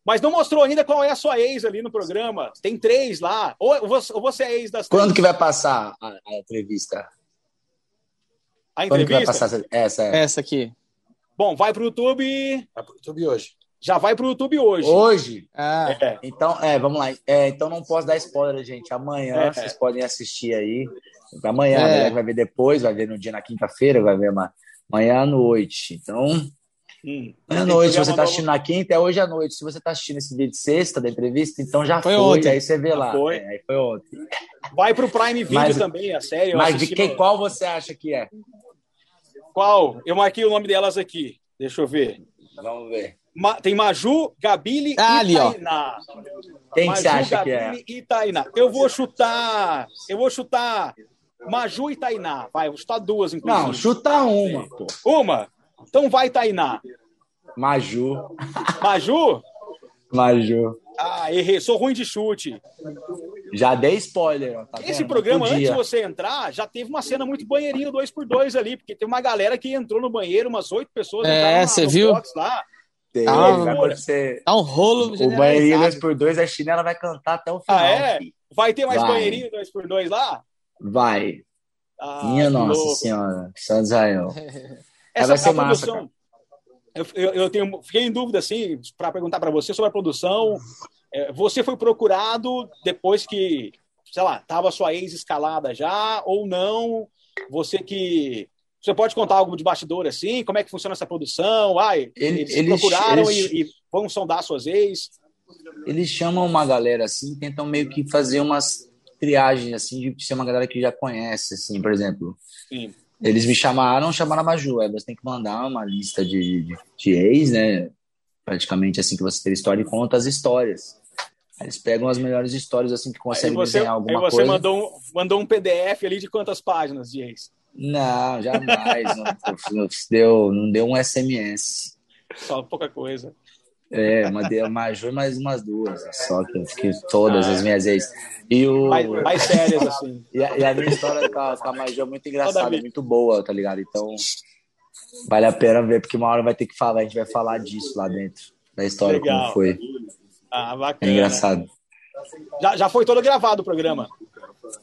[SPEAKER 1] Mas não mostrou ainda qual é a sua ex ali no programa. Tem três lá. Ou você, ou você é ex das
[SPEAKER 2] Quando três? que vai passar a, a entrevista?
[SPEAKER 1] A entrevista? Quando que
[SPEAKER 2] vai passar essa?
[SPEAKER 3] É. Essa aqui.
[SPEAKER 1] Bom, vai pro YouTube.
[SPEAKER 2] Vai pro YouTube hoje.
[SPEAKER 1] Já vai pro YouTube hoje.
[SPEAKER 2] Hoje?
[SPEAKER 3] Ah.
[SPEAKER 2] É. Então, é, vamos lá. É, então não posso dar spoiler, gente. Amanhã é. vocês podem assistir aí. Amanhã, é. vai ver depois, vai ver no dia na quinta-feira, vai ver amanhã à noite. Então, Hum. À noite, se você está assistindo na quinta, é hoje à noite. Se você está assistindo esse vídeo de sexta da entrevista, então já foi. foi ontem. Aí você vê já lá. Foi. É, aí foi ontem.
[SPEAKER 1] Vai para o Prime Video mas, também, a série.
[SPEAKER 2] Mas de quem, no... qual você acha que é?
[SPEAKER 1] Qual? Eu marquei o nome delas aqui. Deixa eu ver.
[SPEAKER 2] Vamos ver.
[SPEAKER 1] Ma... tem Maju, Gabile
[SPEAKER 3] ah, e Tainá.
[SPEAKER 2] Quem Maju, você acha Gabile
[SPEAKER 1] que é? e Tainá. Eu vou chutar. Eu vou chutar Maju e Tainá. Vai, vou chutar duas, inclusive.
[SPEAKER 2] Não, chuta uma, pô.
[SPEAKER 1] Uma? Então vai, Tainá.
[SPEAKER 2] Maju.
[SPEAKER 1] Maju?
[SPEAKER 2] Maju.
[SPEAKER 1] Ah, errei. Sou ruim de chute.
[SPEAKER 2] Já dei spoiler.
[SPEAKER 1] Tá Esse programa, antes de você entrar, já teve uma cena muito banheirinho 2x2 ali, porque tem uma galera que entrou no banheiro, umas oito pessoas.
[SPEAKER 3] É, você viu?
[SPEAKER 1] Lá.
[SPEAKER 2] Tem, ah, vai acontecer.
[SPEAKER 3] Tá um rolo.
[SPEAKER 2] O banheirinho 2x2, a chinela vai cantar até o final.
[SPEAKER 1] Ah, é? Vai ter mais vai. banheirinho 2x2 lá?
[SPEAKER 2] Vai. Ah, Minha nossa louco. senhora, São Israel.
[SPEAKER 1] Essa vai ser produção, massa, eu, eu, eu, tenho, fiquei em dúvida, assim, para perguntar para você sobre a produção. É, você foi procurado depois que, sei lá, estava sua ex escalada já ou não? Você que. Você pode contar algo de bastidor assim? Como é que funciona essa produção? Ai, eles, eles procuraram eles, e, e vão sondar suas ex?
[SPEAKER 2] Eles chamam uma galera assim, tentam meio que fazer umas triagens assim, de ser uma galera que já conhece, assim, por exemplo. Sim eles me chamaram, chamaram a Maju. Aí você tem que mandar uma lista de, de, de ex, né? Praticamente assim que você tem história e conta as histórias. Aí eles pegam as melhores histórias assim que conseguem você, desenhar alguma coisa.
[SPEAKER 1] Aí você mandou um, mandou um PDF ali de quantas páginas de ex?
[SPEAKER 2] Não, jamais. não, deu, não deu um SMS.
[SPEAKER 1] Só pouca coisa.
[SPEAKER 2] É, mandei a Major mais umas duas, só que, que todas ah, as minhas ex. E o...
[SPEAKER 1] mais, mais sérias, assim.
[SPEAKER 2] E a, e a minha história com a, com a Major é muito engraçada, é muito boa, tá ligado? Então, vale a pena ver, porque uma hora vai ter que falar, a gente vai falar disso lá dentro, da história, Legal. como foi.
[SPEAKER 1] Ah, bacana.
[SPEAKER 2] É engraçado.
[SPEAKER 1] Já, já foi todo gravado o programa?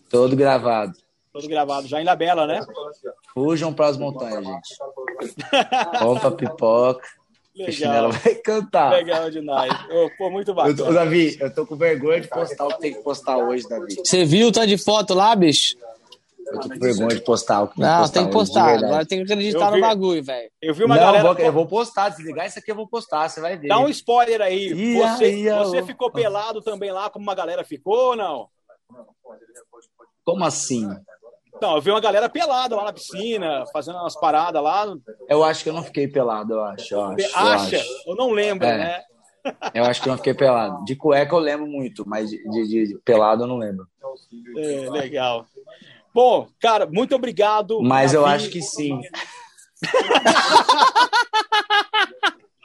[SPEAKER 2] Todo gravado.
[SPEAKER 1] Todo gravado, já em La Bela, né?
[SPEAKER 2] Fujam para as montanhas, gente. Opa, pipoca. Legal. vai cantar.
[SPEAKER 1] Legal demais. Oh, pô, muito bacana.
[SPEAKER 2] Eu tô, Davi, eu tô com vergonha de postar o que tem que postar hoje, Davi.
[SPEAKER 3] Você viu o tanto de foto lá, bicho?
[SPEAKER 2] Eu tô com vergonha de postar o que
[SPEAKER 3] Não, tem que postar. Agora tem que acreditar no bagulho, velho.
[SPEAKER 1] Eu vi uma Não, galera.
[SPEAKER 2] Vou, eu vou postar, desligar isso aqui eu vou postar, você vai ver.
[SPEAKER 1] Dá um spoiler aí. Ia, você, ia, você ficou pelado também lá, como uma galera ficou ou não?
[SPEAKER 2] Como assim?
[SPEAKER 1] Não, eu vi uma galera pelada lá na piscina, fazendo umas paradas lá.
[SPEAKER 2] Eu acho que eu não fiquei pelado, eu acho. Eu acho
[SPEAKER 1] Acha?
[SPEAKER 2] Eu,
[SPEAKER 1] acho. eu não lembro, é. né?
[SPEAKER 2] Eu acho que eu não fiquei pelado. De cueca eu lembro muito, mas de, de, de pelado eu não lembro.
[SPEAKER 1] É, legal. Bom, cara, muito obrigado.
[SPEAKER 2] Mas eu acho que sim.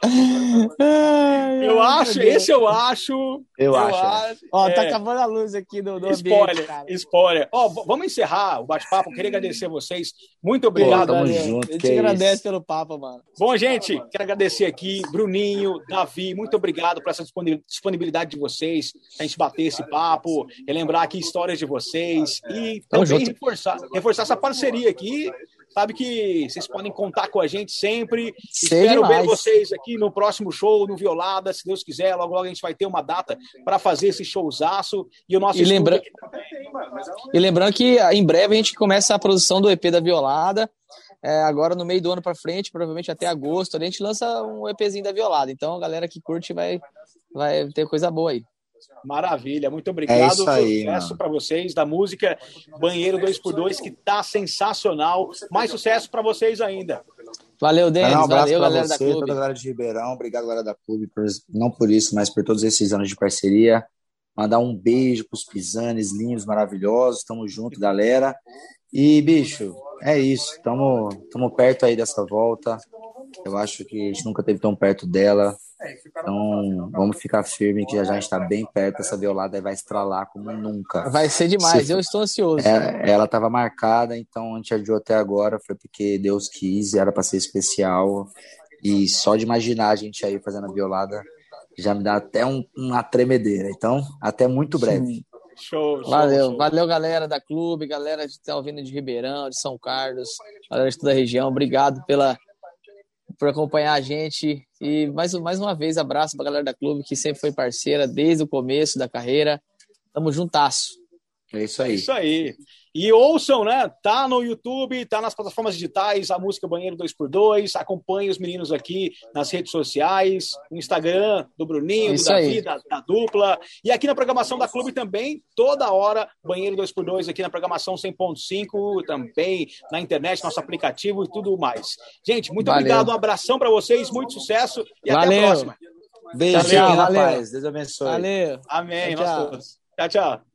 [SPEAKER 1] eu acho, esse eu acho.
[SPEAKER 2] Eu, eu acho. acho
[SPEAKER 3] Ó, tá é. tá acabando a luz aqui do, do
[SPEAKER 1] spoiler, ambiente, cara. Spoiler. Ó, vamos encerrar o bate-papo. Queria agradecer a vocês. Muito obrigado. Pô,
[SPEAKER 3] tamo junto, a gente agradece isso. pelo papo, mano.
[SPEAKER 1] Bom, gente, quero agradecer aqui, Bruninho, Davi, muito obrigado por essa disponibilidade de vocês, a gente bater esse papo, relembrar aqui histórias de vocês e também reforçar, reforçar essa parceria aqui Sabe que vocês podem contar com a gente sempre. Sei Espero demais. ver vocês aqui no próximo show, no Violada, se Deus quiser. Logo, logo a gente vai ter uma data para fazer esse showzaço. E o nosso
[SPEAKER 3] e, lembra... Aqui... e lembrando que em breve a gente começa a produção do EP da Violada. É, agora no meio do ano para frente, provavelmente até agosto, a gente lança um EPzinho da Violada. Então a galera que curte vai, vai ter coisa boa aí.
[SPEAKER 1] Maravilha, muito obrigado. É isso aí, sucesso para vocês da música Banheiro 2x2, que tá sensacional. Mais sucesso para vocês ainda.
[SPEAKER 3] Valeu, Denis. Um
[SPEAKER 2] abraço
[SPEAKER 3] Valeu,
[SPEAKER 2] galera você, da Clube. toda a galera de Ribeirão. Obrigado, galera da Clube, por, não por isso, mas por todos esses anos de parceria. Mandar um beijo para os Pisanes, lindos, maravilhosos. Tamo junto, galera. E, bicho, é isso. Tamo, tamo perto aí dessa volta. Eu acho que a gente nunca teve tão perto dela. Então, vamos ficar firme que já, já a gente está bem perto. Essa violada vai estralar como nunca.
[SPEAKER 3] Vai ser demais, Se, eu estou ansioso.
[SPEAKER 2] É, ela estava marcada, então a gente adiou até agora. Foi porque Deus quis, era para ser especial. E só de imaginar a gente aí fazendo a violada já me dá até um, uma tremedeira. Então, até muito breve.
[SPEAKER 3] Show, show, valeu, show. valeu, galera da clube, galera que está ouvindo de Ribeirão, de São Carlos, galera de toda a região. Obrigado pela por acompanhar a gente. E mais, mais uma vez, abraço para a galera da clube que sempre foi parceira desde o começo da carreira. Tamo juntasso.
[SPEAKER 2] É isso aí. É
[SPEAKER 1] isso aí. E ouçam, né? Tá no YouTube, tá nas plataformas digitais, a música Banheiro 2x2. Acompanhe os meninos aqui nas redes sociais, no Instagram do Bruninho, Isso do Davi, da, da, dupla. E aqui na programação da Clube também, toda hora, Banheiro 2x2 aqui na programação 100.5, também na internet, nosso aplicativo e tudo mais. Gente, muito Valeu. obrigado, um abração para vocês, muito sucesso e Valeu. até a próxima.
[SPEAKER 2] Beijo,
[SPEAKER 3] tchau,
[SPEAKER 2] rapaz. Deus abençoe.
[SPEAKER 3] Valeu.
[SPEAKER 1] Amém. Tchau, tchau. tchau, tchau.